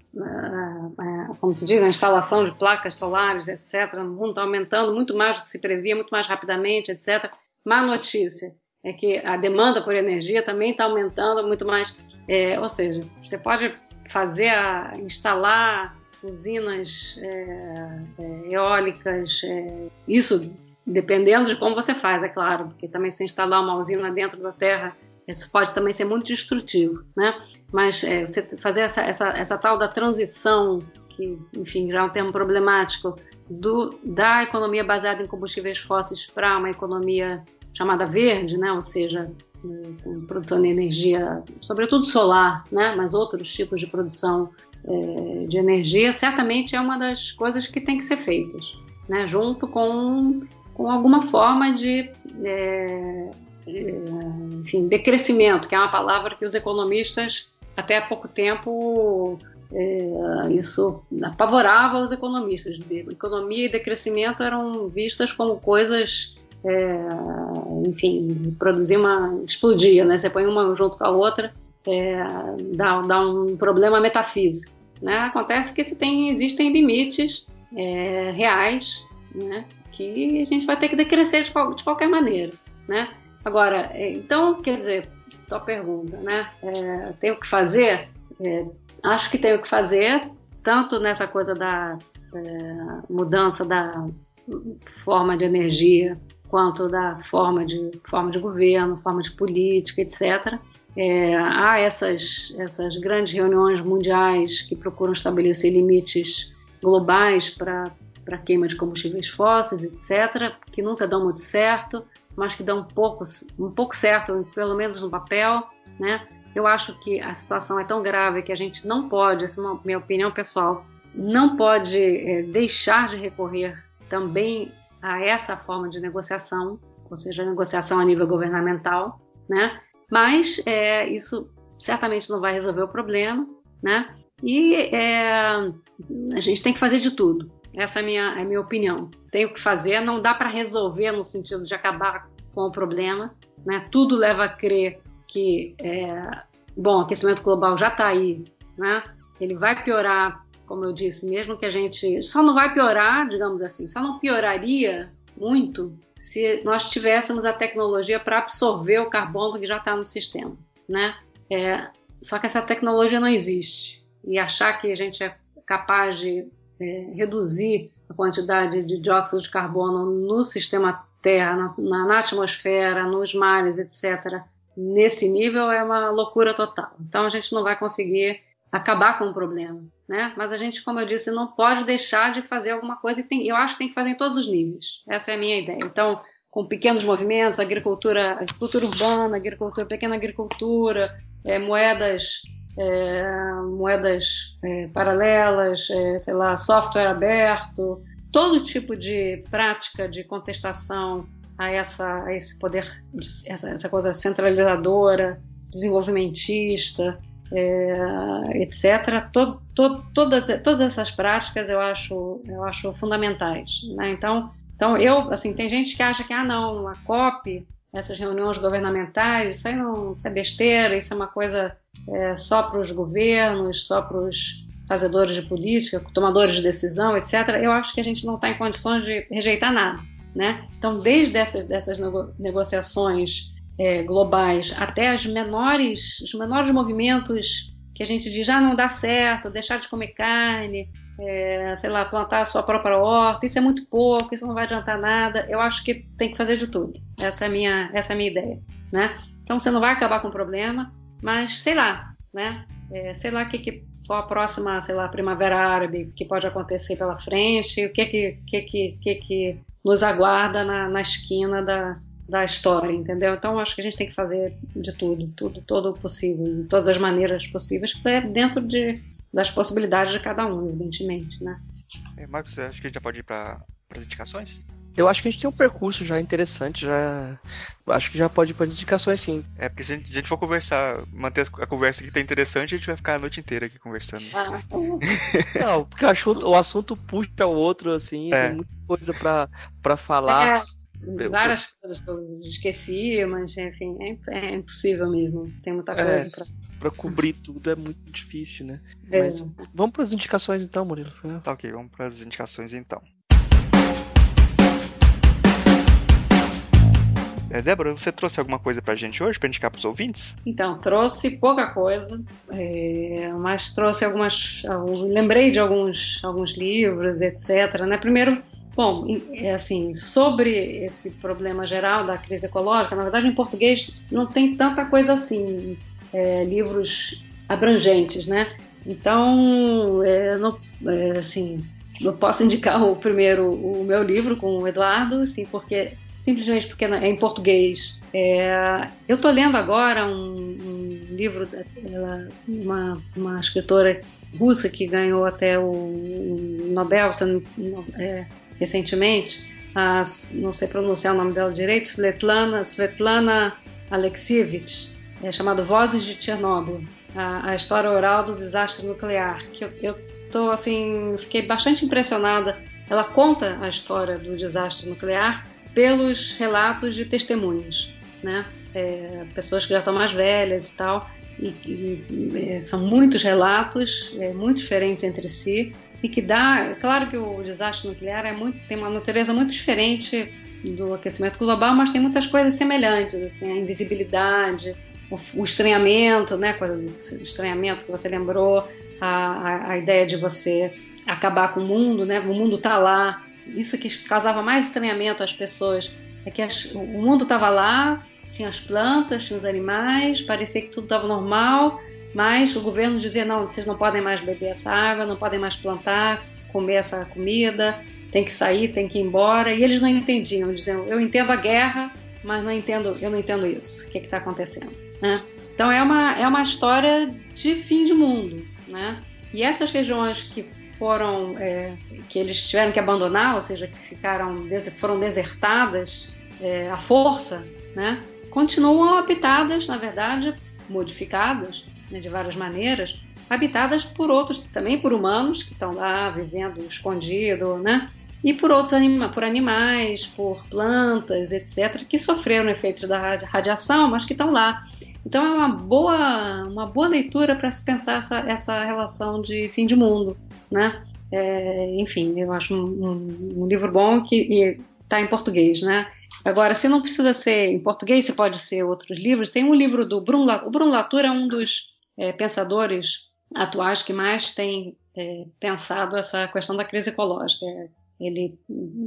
é, como se diz, a instalação de placas solares, etc. No mundo está aumentando muito mais do que se previa, muito mais rapidamente, etc. Má notícia é que a demanda por energia também está aumentando muito mais. É, ou seja, você pode fazer, a, instalar usinas é, eólicas, isso dependendo de como você faz, é claro, porque também se instalar uma usina dentro da terra isso pode também ser muito destrutivo, né? Mas é, você fazer essa, essa, essa tal da transição, que, enfim, já é um termo problemático, do, da economia baseada em combustíveis fósseis para uma economia chamada verde, né? Ou seja, com produção de energia, sobretudo solar, né? Mas outros tipos de produção é, de energia, certamente é uma das coisas que tem que ser feitas, né? Junto com, com alguma forma de é, enfim, decrescimento, que é uma palavra que os economistas até há pouco tempo é, isso apavorava os economistas. Economia e decrescimento eram vistas como coisas, é, enfim, produzir uma explodia, né? Você põe uma junto com a outra, é, dá, dá um problema metafísico. Né? Acontece que tem, existem limites é, reais, né? Que a gente vai ter que decrescer de, de qualquer maneira, né? Agora, é, então, quer dizer, sua pergunta, né? É, tenho que fazer? É, acho que tenho que fazer, tanto nessa coisa da é, mudança da forma de energia, quanto da forma de, forma de governo, forma de política, etc. É, há essas, essas grandes reuniões mundiais que procuram estabelecer limites globais para queima de combustíveis fósseis, etc., que nunca dão muito certo mas que dão um pouco, um pouco certo, pelo menos no papel, né? Eu acho que a situação é tão grave que a gente não pode, essa é uma minha opinião pessoal, não pode é, deixar de recorrer também a essa forma de negociação, ou seja, negociação a nível governamental, né? Mas é, isso certamente não vai resolver o problema, né? E é, a gente tem que fazer de tudo. Essa é a minha, é a minha opinião. Tem o que fazer, não dá para resolver no sentido de acabar com o problema. Né? Tudo leva a crer que, é, bom, o aquecimento global já está aí, né? ele vai piorar, como eu disse, mesmo que a gente. Só não vai piorar, digamos assim, só não pioraria muito se nós tivéssemos a tecnologia para absorver o carbono que já está no sistema. Né? É, só que essa tecnologia não existe. E achar que a gente é capaz de é, reduzir a quantidade de dióxido de carbono no sistema Terra, na, na, atmosfera, nos mares, etc., nesse nível é uma loucura total. Então a gente não vai conseguir acabar com o problema, né? Mas a gente, como eu disse, não pode deixar de fazer alguma coisa e tem, eu acho que tem que fazer em todos os níveis. Essa é a minha ideia. Então, com pequenos movimentos, agricultura, agricultura urbana, agricultura, pequena agricultura, é, moedas é, moedas é, paralelas, é, sei lá, software aberto, todo tipo de prática de contestação a, essa, a esse poder, essa, essa coisa centralizadora, desenvolvimentista, é, etc. Todas, todas essas práticas eu acho, eu acho fundamentais. Né? Então, então eu, assim, tem gente que acha que ah não, a COP essas reuniões governamentais, isso aí não isso é besteira, isso é uma coisa é, só para os governos, só para os fazedores de política, tomadores de decisão, etc. Eu acho que a gente não está em condições de rejeitar nada. Né? Então, desde essas, dessas nego negociações é, globais até as menores, os menores movimentos que a gente diz, já ah, não dá certo, deixar de comer carne, é, sei lá, plantar a sua própria horta, isso é muito pouco, isso não vai adiantar nada. Eu acho que tem que fazer de tudo. Essa é a minha, essa é minha ideia, né? Então você não vai acabar com o problema, mas sei lá, né? É, sei lá o que, que for a próxima, sei lá, primavera árabe que pode acontecer pela frente, o que que, que, que, que, que nos aguarda na, na esquina da, da história, entendeu? Então acho que a gente tem que fazer de tudo, tudo, todo o possível, de todas as maneiras possíveis, é dentro de das possibilidades de cada um, evidentemente, né? É, Marcos, acho que a gente já pode ir para as indicações? Eu acho que a gente tem um percurso já interessante, já acho que já pode ir para indicações sim. É, porque se a gente, a gente for conversar, manter a conversa que tá interessante, a gente vai ficar a noite inteira aqui conversando. Ah. <laughs> Não, porque o assunto, o assunto puxa o outro, assim, é. tem muita coisa para falar. É. várias coisas que eu esqueci, mas enfim, é, é impossível mesmo. Tem muita é, coisa é, para para cobrir tudo é muito difícil, né? É. Mas vamos para as indicações então, Murilo. Tá ok, vamos para as indicações então. É, Débora, você trouxe alguma coisa para a gente hoje, para indicar para os ouvintes? Então, trouxe pouca coisa, é, mas trouxe algumas. Lembrei de alguns, alguns livros, etc. Né? Primeiro, bom, é assim, sobre esse problema geral da crise ecológica, na verdade, em português não tem tanta coisa assim, é, livros abrangentes, né? Então, é, não, é, assim, eu posso indicar o primeiro, o meu livro com o Eduardo, assim, porque simplesmente porque é em português. É, eu estou lendo agora um, um livro dela, uma, uma escritora russa que ganhou até o Nobel é, recentemente, as, não sei pronunciar o nome dela direito, Svetlana, Svetlana Alexievich, é chamado Vozes de Chernobyl, a, a, história oral do desastre nuclear, que eu, eu tô assim, fiquei bastante impressionada. Ela conta a história do desastre nuclear pelos relatos de testemunhas, né? É, pessoas que já estão mais velhas e tal, e, e é, são muitos relatos, é, muito diferentes entre si, e que dá, claro que o desastre nuclear é muito, tem uma natureza muito diferente do aquecimento global, mas tem muitas coisas semelhantes, assim, a invisibilidade, o, o estranhamento, né, do estranhamento que você lembrou, a, a, ideia de você acabar com o mundo, né, o mundo está lá, isso que causava mais estranhamento às pessoas é que as, o mundo estava lá, tinha as plantas, tinha os animais, parecia que tudo estava normal, mas o governo dizia: não, vocês não podem mais beber essa água, não podem mais plantar, comer essa comida, tem que sair, tem que ir embora. E eles não entendiam, diziam: eu entendo a guerra, mas não entendo, eu não entendo isso, o que está acontecendo. Né? Então é uma, é uma história de fim de mundo. Né? E essas regiões que foram é, que eles tiveram que abandonar, ou seja, que ficaram foram desertadas é, à força, né? Continuam habitadas, na verdade, modificadas né, de várias maneiras, habitadas por outros, também por humanos que estão lá vivendo escondido, né? E por outros anima por animais, por plantas, etc., que sofreram efeitos da radiação, mas que estão lá. Então é uma boa, uma boa leitura para se pensar essa, essa relação de fim de mundo né? É, enfim, eu acho um, um, livro bom que está em português, né? Agora, se não precisa ser em português, se pode ser outros livros. Tem um livro do Bruno Latour. O Bruno Latour é um dos é, pensadores atuais que mais tem é, pensado essa questão da crise ecológica. Ele,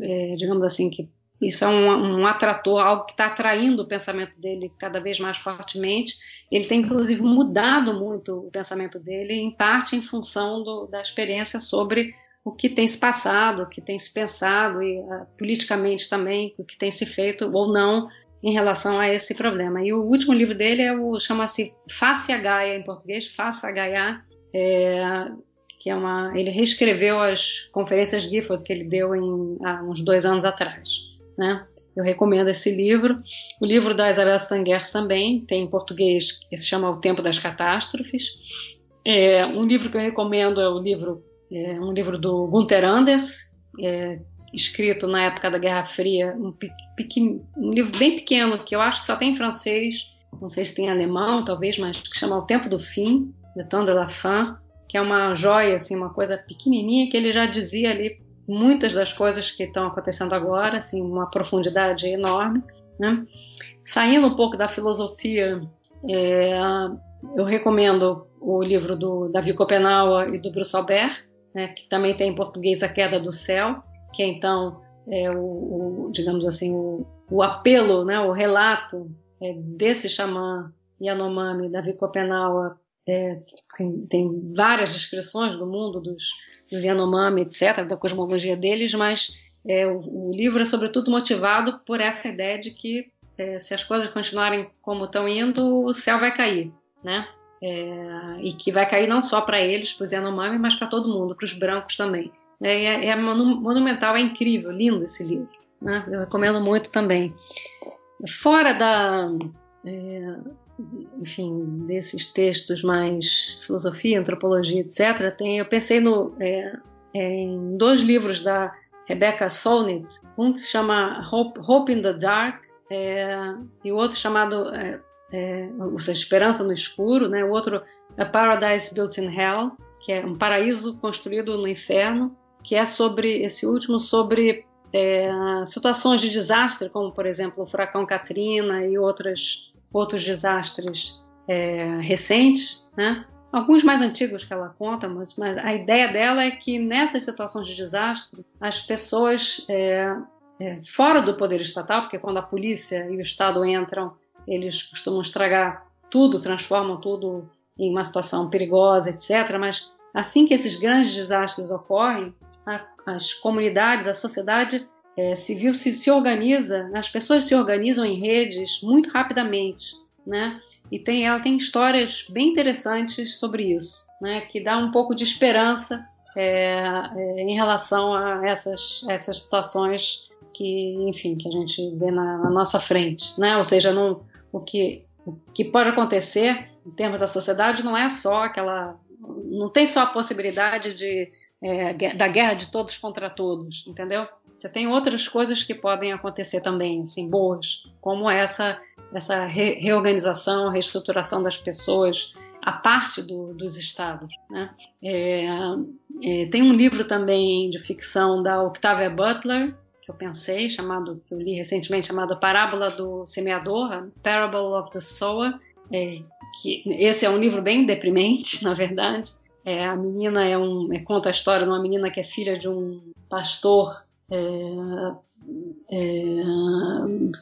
é, digamos assim, que isso é um, um atrator, algo que está atraindo o pensamento dele cada vez mais fortemente. Ele tem, inclusive, mudado muito o pensamento dele, em parte em função do, da experiência sobre o que tem se passado, o que tem se pensado, e uh, politicamente também, o que tem se feito ou não em relação a esse problema. E o último livro dele é o chama-se Face a Gaia em português, Face a Gaia, é, que é uma, ele reescreveu as conferências Gifford que ele deu em, há uns dois anos atrás né? Eu recomendo esse livro. O livro da Isabel Stangers também tem em português, que se chama O Tempo das Catástrofes. É, um livro que eu recomendo é o livro, é, um livro do Gunther Anders, é, escrito na época da Guerra Fria, um, pequeno, um, livro bem pequeno que eu acho que só tem em francês, não sei se tem em alemão, talvez, mas que chama O Tempo do Fim, de la Fin, que é uma joia, assim, uma coisa pequenininha que ele já dizia ali muitas das coisas que estão acontecendo agora, assim, uma profundidade enorme. Né? Saindo um pouco da filosofia, é, eu recomendo o livro do Davi Copenau e do Bruce Albert, né, que também tem em português A Queda do Céu, que é então é o, o, digamos assim, o, o, apelo, né, o relato é, desse xamã Yanomami, Davi Copenau, é, tem, tem, várias descrições do mundo dos, dos Yanomami, etc., da cosmologia deles, mas é, o, o, livro é sobretudo motivado por essa ideia de que é, se as coisas continuarem como estão indo, o céu vai cair, né? É, e que vai cair não só para eles, para os Yanomami, mas para todo mundo, para os brancos também. É, é, é monumental, é incrível, lindo esse livro. Né? Eu recomendo muito também. Fora da, é, enfim, desses textos mais filosofia, antropologia, etc., tem, eu pensei no, é, é, em dois livros da Rebecca Solnit, um que se chama Hope, Hope in the Dark é, e o outro chamado é, é, seja, Esperança no Escuro, né? o outro A Paradise Built in Hell, que é um paraíso construído no inferno, que é sobre esse último sobre é, situações de desastre, como por exemplo o furacão Katrina e outras, outros desastres é, recentes, né? alguns mais antigos que ela conta, mas, mas, a ideia dela é que nessas situações de desastre as pessoas é, é, fora do poder estatal, porque quando a polícia e o Estado entram, eles costumam estragar tudo, transformam tudo em uma situação perigosa, etc. Mas assim que esses grandes desastres ocorrem, a, as comunidades, a sociedade é, civil se, se organiza, as pessoas se organizam em redes muito rapidamente, né? E tem, ela tem histórias bem interessantes sobre isso, né? Que dá um pouco de esperança é, é, em relação a essas, essas situações que, enfim, que a gente vê na, na nossa frente, né? Ou seja, não, o que, o que pode acontecer em termos da sociedade não é só aquela. Não tem só a possibilidade de, é, da guerra de todos contra todos, entendeu? Você tem outras coisas que podem acontecer também, assim, boas, como essa, essa re reorganização, reestruturação das pessoas, a parte do, dos estados. Né? É, é, tem um livro também de ficção da Octavia Butler, que eu pensei, chamado, que eu li recentemente, chamado Parábola do Semeador, Parable of the Sower, é, que esse é um livro bem deprimente, <laughs> na verdade. É, a menina é um, é, conta a história de uma menina que é filha de um pastor é, é,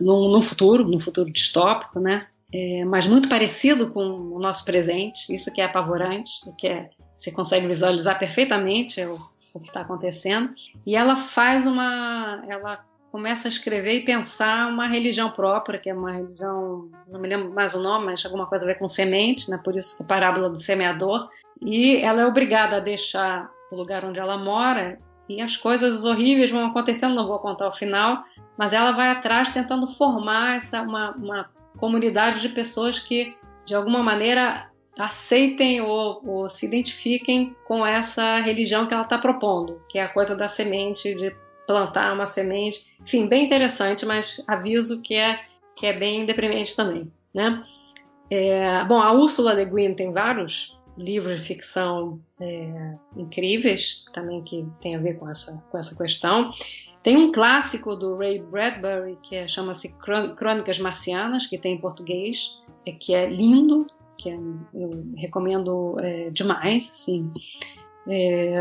no, futuro, no futuro distópico, né? É, mas muito parecido com o nosso presente, isso que é apavorante, que é, você consegue visualizar perfeitamente o, o que está acontecendo. E ela faz uma. Ela começa a escrever e pensar uma religião própria, que é uma religião, não me lembro mais o nome, mas alguma coisa a ver com semente, né? por isso que a parábola do semeador. E ela é obrigada a deixar o lugar onde ela mora e as coisas horríveis vão acontecendo, não vou contar o final, mas ela vai atrás tentando formar essa, uma, uma comunidade de pessoas que, de alguma maneira, aceitem ou, ou, se identifiquem com essa religião que ela está propondo, que é a coisa da semente, de plantar uma semente. Enfim, bem interessante, mas aviso que é, que é bem deprimente também. Né? É, bom, a Úrsula Le Guin tem vários livros de ficção é, incríveis, também que tem a ver com essa, com essa questão. Tem um clássico do Ray Bradbury que é, chama-se Crônicas Marcianas, que tem em português, é, que é lindo, que é, eu recomendo é, demais, assim. É,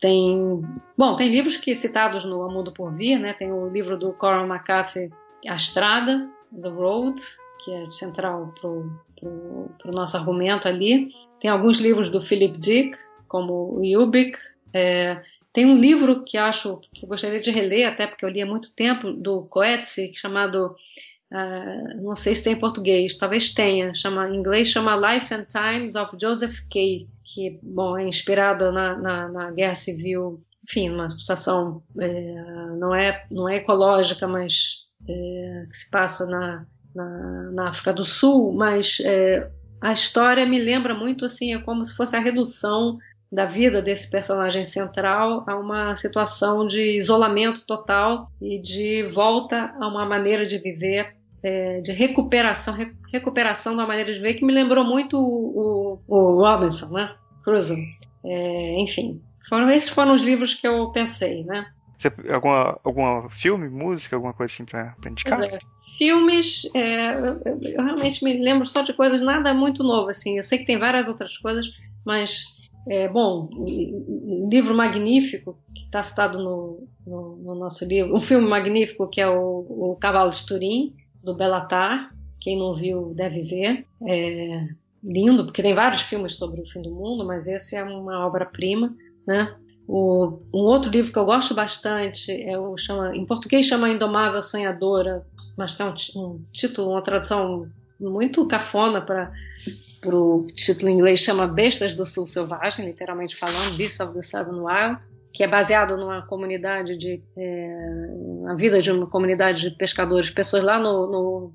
tem, bom, tem livros que citados no A Mundo por Vir, né? Tem o livro do Coral McCarthy, A Estrada, The Road, que é central para o nosso argumento ali. Tem alguns livros do Philip Dick, como o Ubik. É, tem um livro que acho que gostaria de reler, até porque eu li há muito tempo, do Coetzee, chamado Uh, não sei se tem em português, talvez tenha, chama, em inglês chama Life and Times of Joseph Kay, que bom, é inspirada na, na, na Guerra Civil, enfim, uma situação é, não, é, não é ecológica, mas é, que se passa na, na, na, África do Sul, mas é, a história me lembra muito assim, é como se fosse a redução da vida desse personagem central a uma situação de isolamento total e de volta a uma maneira de viver é, de recuperação, recuperação da maneira de ver, que me lembrou muito o, o, o Robinson, né? Crusoe. É, enfim, foram, esses foram os livros que eu pensei, né? Você, alguma, alguma filme, música, alguma coisa assim para indicar? É, filmes, é, eu, eu, realmente me lembro só de coisas nada muito novo, assim. Eu sei que tem várias outras coisas, mas é, bom, um livro magnífico que está citado no, no, no, nosso livro, um filme magnífico que é o, o Cavalo de Turim, do Belatar. Quem não viu deve ver. É lindo, porque tem vários filmes sobre o fim do mundo, mas esse é uma obra-prima, né? O, um outro livro que eu gosto bastante é o chama, em português chama Indomável Sonhadora, mas que é um, um título, uma tradução muito cafona para o título em inglês chama Bestas do Sul Selvagem, literalmente falando, Beasts of the Southern Wild que é baseado numa comunidade de é, na vida de uma comunidade de pescadores, pessoas lá no, no,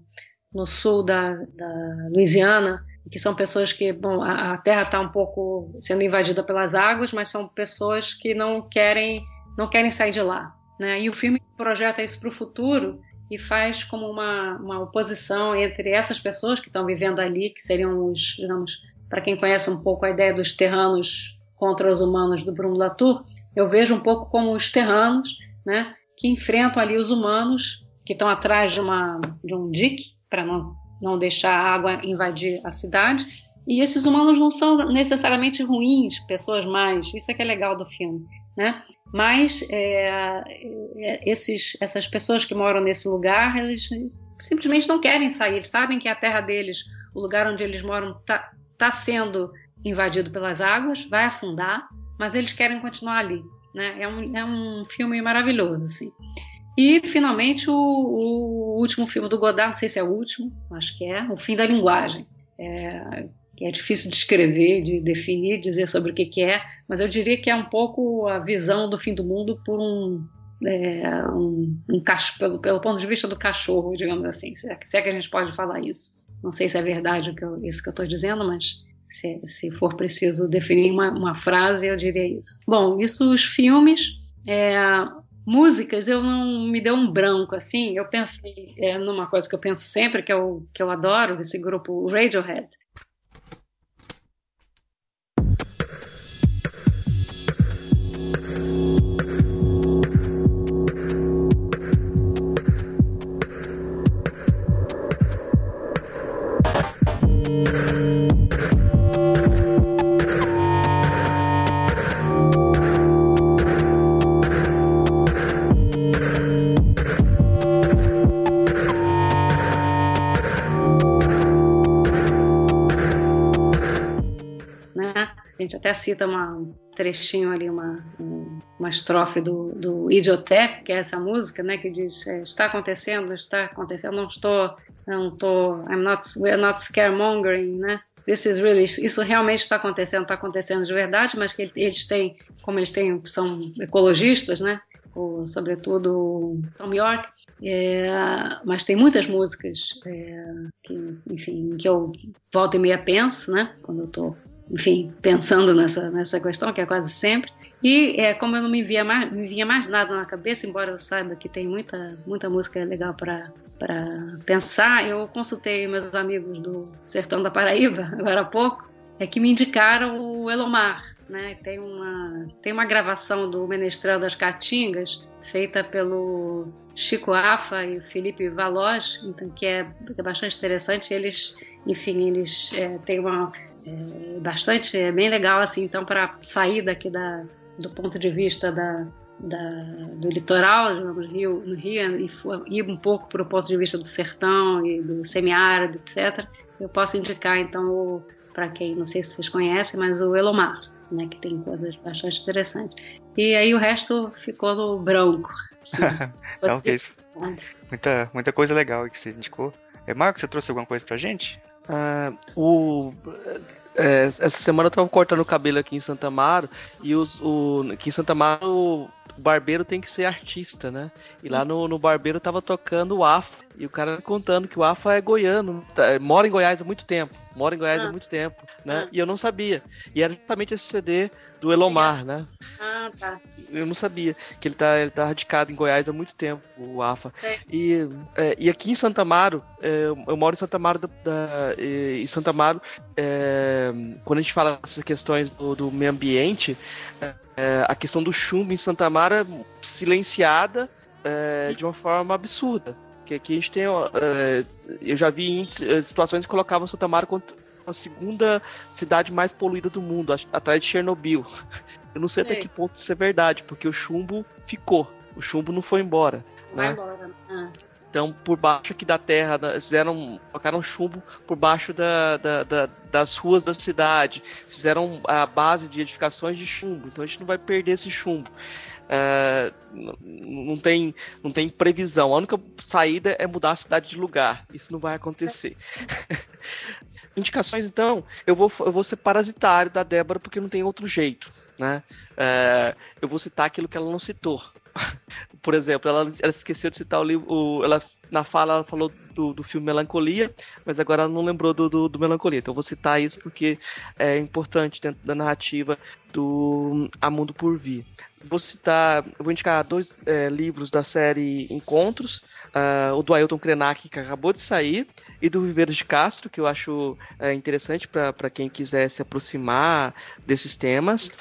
no sul da, da, Louisiana, que são pessoas que, bom, a, terra está um pouco sendo invadida pelas águas, mas são pessoas que não querem não querem sair de lá. Né? E o filme projeta isso para o futuro e faz como uma, uma oposição entre essas pessoas que estão vivendo ali, que seriam os, digamos, para quem conhece um pouco a ideia dos terranos contra os humanos do Bruno Latour, eu vejo um pouco como os terranos, né, que enfrentam ali os humanos que estão atrás de, uma, de um dique para não, não deixar a água invadir a cidade. E esses humanos não são necessariamente ruins, pessoas mais. Isso é que é legal do filme, né? Mas é, é, esses, essas pessoas que moram nesse lugar, eles simplesmente não querem sair. Eles sabem que a terra deles, o lugar onde eles moram, está tá sendo invadido pelas águas, vai afundar, mas eles querem continuar ali. Né? É, um, é um filme maravilhoso. Assim. E, finalmente, o, o, último filme do Godard, não sei se é o último, acho que é, O Fim da Linguagem. É, é difícil de escrever, de definir, dizer sobre o que, que é, mas eu diria que é um pouco a visão do fim do mundo por um, é, um, um pelo, pelo, ponto de vista do cachorro, digamos assim, se é, se é, que a gente pode falar isso. Não sei se é verdade o que eu, isso que eu estou dizendo, mas se, se, for preciso definir uma, uma, frase, eu diria isso. Bom, isso os filmes. É, músicas eu não me deu um branco assim. Eu pensei é, numa coisa que eu penso sempre que eu que eu adoro desse grupo Radiohead até cita uma, um trechinho ali, uma, uma estrofe do, do Idiotec, que é essa música, né, que diz é, está acontecendo, está acontecendo, não estou, não estou, I'm not, we're not scaremongering, né, this is really, isso realmente está acontecendo, está acontecendo de verdade, mas que eles têm, como eles têm, são ecologistas, né, ou, sobretudo Tom York, é, mas tem muitas músicas é, que, enfim, que eu volta e meia penso, né, quando eu estou enfim, pensando nessa, nessa questão, que é quase sempre. E é, como eu não me via mais, me vinha mais nada na cabeça, embora eu saiba que tem muita, muita música legal para pensar, eu consultei meus amigos do Sertão da Paraíba, <laughs> agora há pouco, é que me indicaram o Elomar. Né? Tem, uma, tem uma gravação do Menestrel das Caatingas, feita pelo Chico Afa e Felipe Valois, então, que, é, que é bastante interessante. Eles, enfim, eles é, têm uma é bastante, é bem legal assim, então para sair daqui da, do ponto de vista da, da, do litoral, no Rio, no Rio e ir um pouco para o ponto de vista do sertão e do semiárido, etc. Eu posso indicar então para quem não sei se vocês conhecem, mas o Elomar, né, que tem coisas bastante interessantes. E aí o resto ficou no branco. Assim, <laughs> isso. Muita, muita coisa legal que você indicou. É, Marco, você trouxe alguma coisa pra gente? Uh, o, é, essa semana eu tava cortando o cabelo aqui em Santa Amaro e os, o, aqui em Santa Amaro o barbeiro tem que ser artista, né? E lá no, no barbeiro tava tocando o AFA. E o cara contando que o AFA é goiano, tá, mora em Goiás há muito tempo. Mora em Goiás ah. há muito tempo, né? Ah. E eu não sabia. E era justamente esse CD do Elomar, né? Ah, tá. Eu não sabia que ele tá, ele tá radicado em Goiás há muito tempo, o AFA. É. E, é, e aqui em Santa Amaro, é, eu moro em Santa Amaro, da, da em Santa Amaro, é, quando a gente fala dessas questões do, do meio ambiente, é, a questão do chumbo em Santa Amaro é silenciada de uma forma absurda. Que aqui a gente tem. eu já vi situações que colocavam Santa Amaro a segunda cidade mais poluída do mundo, atrás de Chernobyl. <laughs> Eu não sei até que ponto isso é verdade, porque o chumbo ficou. O chumbo não foi embora. Vai né? embora. Ah. Então, por baixo aqui da terra, fizeram, colocaram chumbo por baixo da, da, da, das ruas da cidade, fizeram a base de edificações de chumbo. Então a gente não vai perder esse chumbo. Uh, não, tem, não tem previsão. A única saída é mudar a cidade de lugar. Isso não vai acontecer. <laughs> Indicações, então, eu vou, eu vou ser parasitário da Débora porque não tem outro jeito. Né? É, eu vou citar aquilo que ela não citou. <laughs> Por exemplo, ela, ela esqueceu de citar o livro. O, ela, na fala, ela falou do, do filme Melancolia, mas agora ela não lembrou do, do, do, Melancolia. Então eu vou citar isso porque é importante dentro da narrativa do A Mundo por Vir. Vou citar, vou indicar dois é, livros da série Encontros, uh, o do Ailton Krenak, que acabou de sair, e do Viveiros de Castro, que eu acho é, interessante para quem quiser se aproximar desses temas.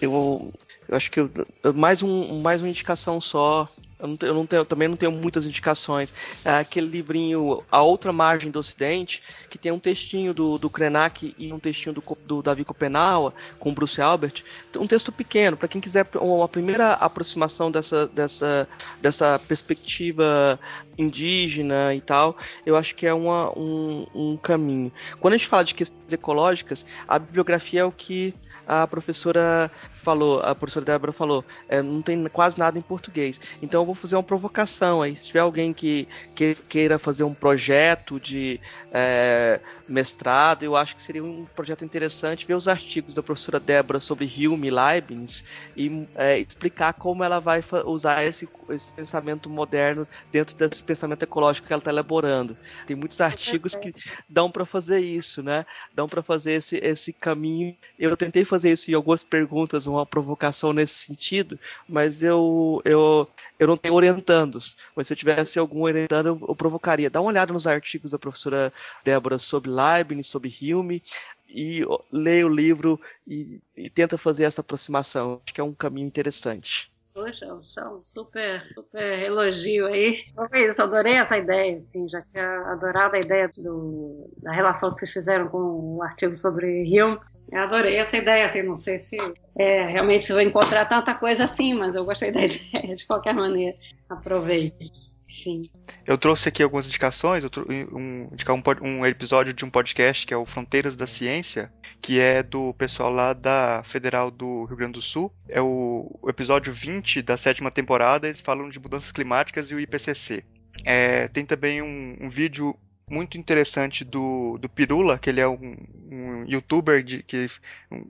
Eu, eu acho que eu, mais, um, mais uma indicação só eu, não, eu não tenho, também não tenho muitas indicações. É aquele livrinho A Outra Margem do Ocidente, que tem um textinho do, do Krenak e um textinho do, do Davi Kopenawa com Bruce Albert. Um texto pequeno, para quem quiser uma primeira aproximação dessa, dessa, dessa perspectiva indígena e tal, eu acho que é uma, um, um caminho. Quando a gente fala de questões ecológicas, a bibliografia é o que a professora falou, a professora Débora falou, é, não tem quase nada em português. Então eu vou fazer uma provocação aí. Se tiver alguém que, que queira fazer um projeto de é, mestrado, eu acho que seria um projeto interessante ver os artigos da professora Débora sobre Hume e Leibniz e é, explicar como ela vai usar esse, esse pensamento moderno dentro desse pensamento ecológico que ela está elaborando. Tem muitos artigos que dão para fazer isso, né? Dão para fazer esse, esse caminho. Eu tentei fazer fazer isso em algumas perguntas, uma provocação nesse sentido, mas eu, eu, eu não tenho orientandos. Mas se eu tivesse algum orientando, eu, eu provocaria. Dá uma olhada nos artigos da professora Débora sobre Leibniz, sobre Hume, e leia o livro e, e tenta fazer essa aproximação. Acho que é um caminho interessante. Poxa, são super, super elogio aí. Foi isso, adorei essa ideia, assim, já que adorava a ideia do, da relação que vocês fizeram com o artigo sobre Hume. Eu adorei essa ideia, assim, não sei se é, realmente se vou encontrar tanta coisa assim, mas eu gostei da <laughs> ideia de qualquer maneira. Aproveite. Sim. Eu trouxe aqui algumas indicações, eu um, indicar um, um, episódio de um podcast que é o Fronteiras da Ciência, que é do pessoal lá da Federal do Rio Grande do Sul. É o, o episódio 20 da sétima temporada, eles falam de mudanças climáticas e o IPCC. É, tem também um, um vídeo muito interessante do, do Pirula, que ele é um, um youtuber de, que,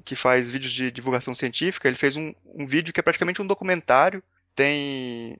que faz vídeos de divulgação científica. Ele fez um, um vídeo que é praticamente um documentário, tem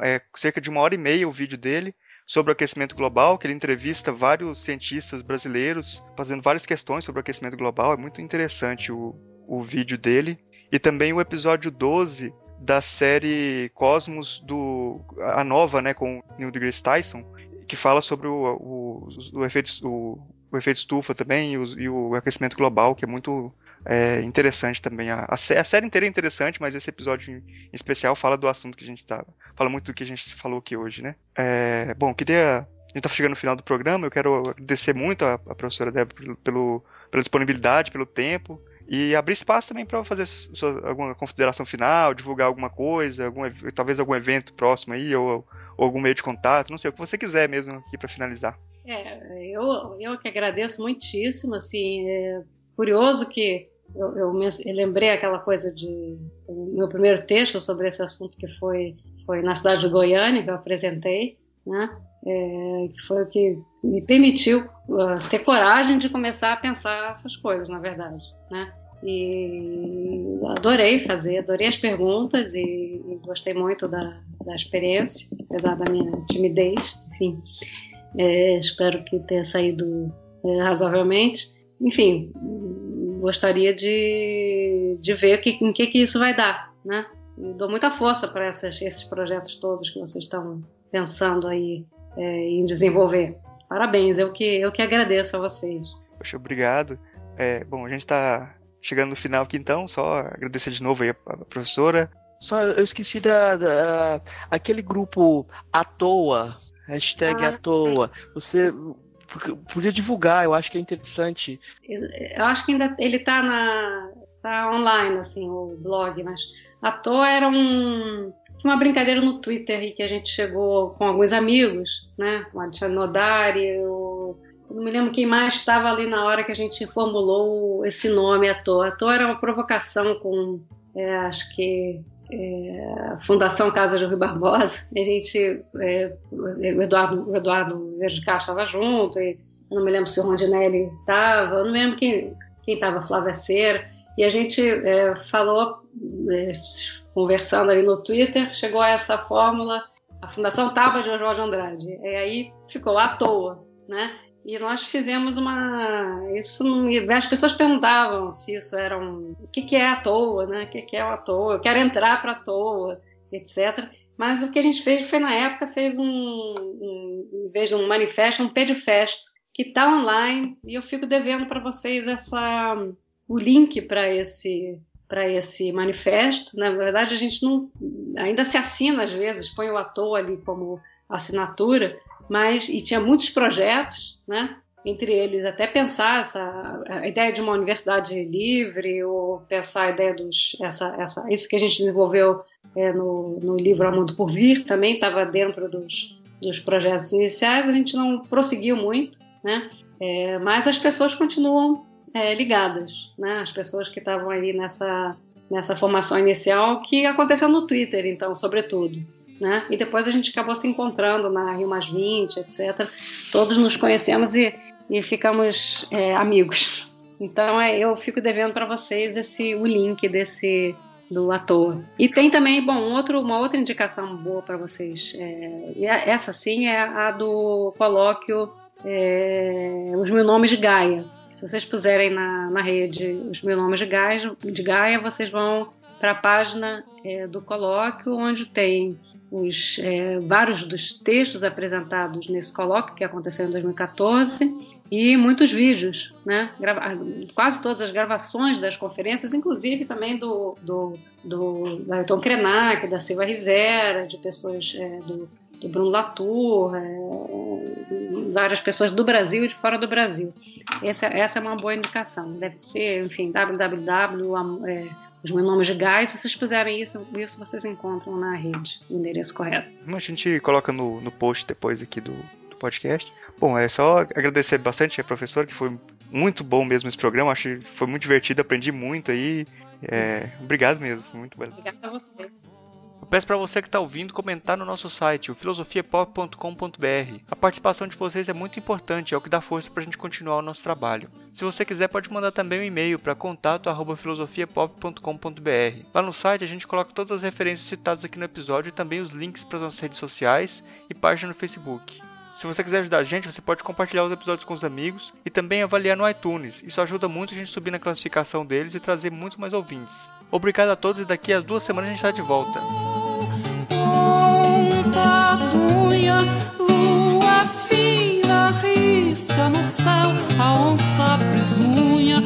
é, cerca de uma hora e meia o vídeo dele sobre o aquecimento global, que ele entrevista vários cientistas brasileiros fazendo várias questões sobre o aquecimento global. É muito interessante o, o vídeo dele. E também o episódio 12 da série Cosmos do a nova, né, com Neil deGrasse Tyson, que fala sobre o, o, o, efeito, o, o efeito estufa também e o, e o aquecimento global, que é muito é, interessante também. A, a, série inteira é interessante, mas esse episódio em, especial fala do assunto que a gente tá. Fala muito do que a gente falou aqui hoje, né? É, bom, queria. A gente tá chegando no final do programa, eu quero agradecer muito a, a professora Débora pelo, pela disponibilidade, pelo tempo. E abrir espaço também para fazer sua, alguma consideração final, divulgar alguma coisa, algum, talvez algum evento próximo aí, ou, ou algum meio de contato, não sei, o que você quiser mesmo aqui para finalizar. É, eu, eu que agradeço muitíssimo, assim, é curioso que eu, eu, eu, lembrei aquela coisa de meu primeiro texto sobre esse assunto que foi foi na cidade de Goiânia que eu apresentei, né? É, que foi o que me permitiu uh, ter coragem de começar a pensar essas coisas, na verdade, né? E adorei fazer, adorei as perguntas e, e gostei muito da, da, experiência, apesar da minha timidez, enfim. É, espero que tenha saído é, razoavelmente. Enfim, gostaria de, de ver que, em que, que isso vai dar, né? Dou muita força para esses projetos todos que vocês estão pensando aí é, em desenvolver. Parabéns, eu que, eu que agradeço a vocês. Poxa, obrigado. É, bom, a gente está chegando no final aqui então, só agradecer de novo aí a, a professora. Só eu esqueci da, da, aquele grupo à toa, hashtag ah, à toa. Você podia divulgar, eu acho que é interessante. Eu acho que ainda ele está na tá online assim o blog, mas à toa era um uma brincadeira no Twitter que a gente chegou com alguns amigos, né? O Alexandre Nodari, o não me lembro quem mais estava ali na hora que a gente formulou esse nome à toa. À toa era uma provocação com, é, acho que, é, Fundação Casa de Rui Barbosa. <laughs> A gente, é, o Eduardo, o Eduardo Verde Castro estava junto, não me lembro se o Rondinelli estava, não me lembro quem estava, Flávia Cera. E a gente é, falou, é, conversando ali no Twitter, chegou a essa fórmula, a Fundação Tábua de Oswaldo Andrade. E aí ficou à toa, né? E nós fizemos uma. Isso as pessoas perguntavam se isso era um. O que, é à toa, né? O que, é à toa? Eu quero entrar para a toa, etc. Mas o que a gente fez foi, na época, fez um, um em vez de um manifesto, um pedifesto, que está online, e eu fico devendo para vocês essa, o link para esse para esse manifesto. Na verdade, a gente não ainda se assina às vezes, põe o ator ali como assinatura, mas e tinha muitos projetos, né? Entre eles até pensar essa a ideia de uma universidade livre ou pensar a ideia dos essa, essa isso que a gente desenvolveu é, no, no livro A Mundo por Vir também estava dentro dos, dos projetos iniciais. A gente não prosseguiu muito, né? É, mas as pessoas continuam é, ligadas, né? As pessoas que estavam aí nessa nessa formação inicial que aconteceu no Twitter, então, sobretudo. Né? E depois a gente acabou se encontrando na Rio Mais 20, etc. Todos nos conhecemos e, e ficamos é, amigos. Então é, eu fico devendo para vocês esse o link desse do ator. E tem também, bom, outro, uma outra indicação boa para vocês. É, essa sim é a do colóquio é, Os Mil Nomes de Gaia. Se vocês puserem na, na rede Os Mil Nomes de Gaia, de Gaia vocês vão para a página é, do colóquio, onde tem os, é, vários dos textos apresentados nesse colóquio que aconteceu em 2014 e muitos vídeos, né? Grava quase todas as gravações das conferências, inclusive também do, do, do, do Ailton Krenak, da Silva Rivera, de pessoas é, do, do Bruno Latour, é, várias pessoas do Brasil e de fora do Brasil. Essa, essa é uma boa indicação. Deve ser, enfim, www. É, os meus nomes de gás, se vocês fizerem isso, isso vocês encontram na rede, o endereço correto. A gente coloca no, no post depois aqui do, do podcast. Bom, é só agradecer bastante a professora, que foi muito bom mesmo esse programa, acho que foi muito divertido, aprendi muito aí. É, obrigado mesmo, foi muito bom. Obrigada a você. Eu peço para você que está ouvindo comentar no nosso site, o filosofiapop.com.br. A participação de vocês é muito importante, é o que dá força para a gente continuar o nosso trabalho. Se você quiser, pode mandar também um e-mail para contato@filosofiapop.com.br. Lá no site a gente coloca todas as referências citadas aqui no episódio e também os links para as nossas redes sociais e página no Facebook. Se você quiser ajudar a gente, você pode compartilhar os episódios com os amigos e também avaliar no iTunes. Isso ajuda muito a gente subir na classificação deles e trazer muito mais ouvintes. Obrigado a todos e daqui a duas semanas a gente está de volta. a onça brisunha,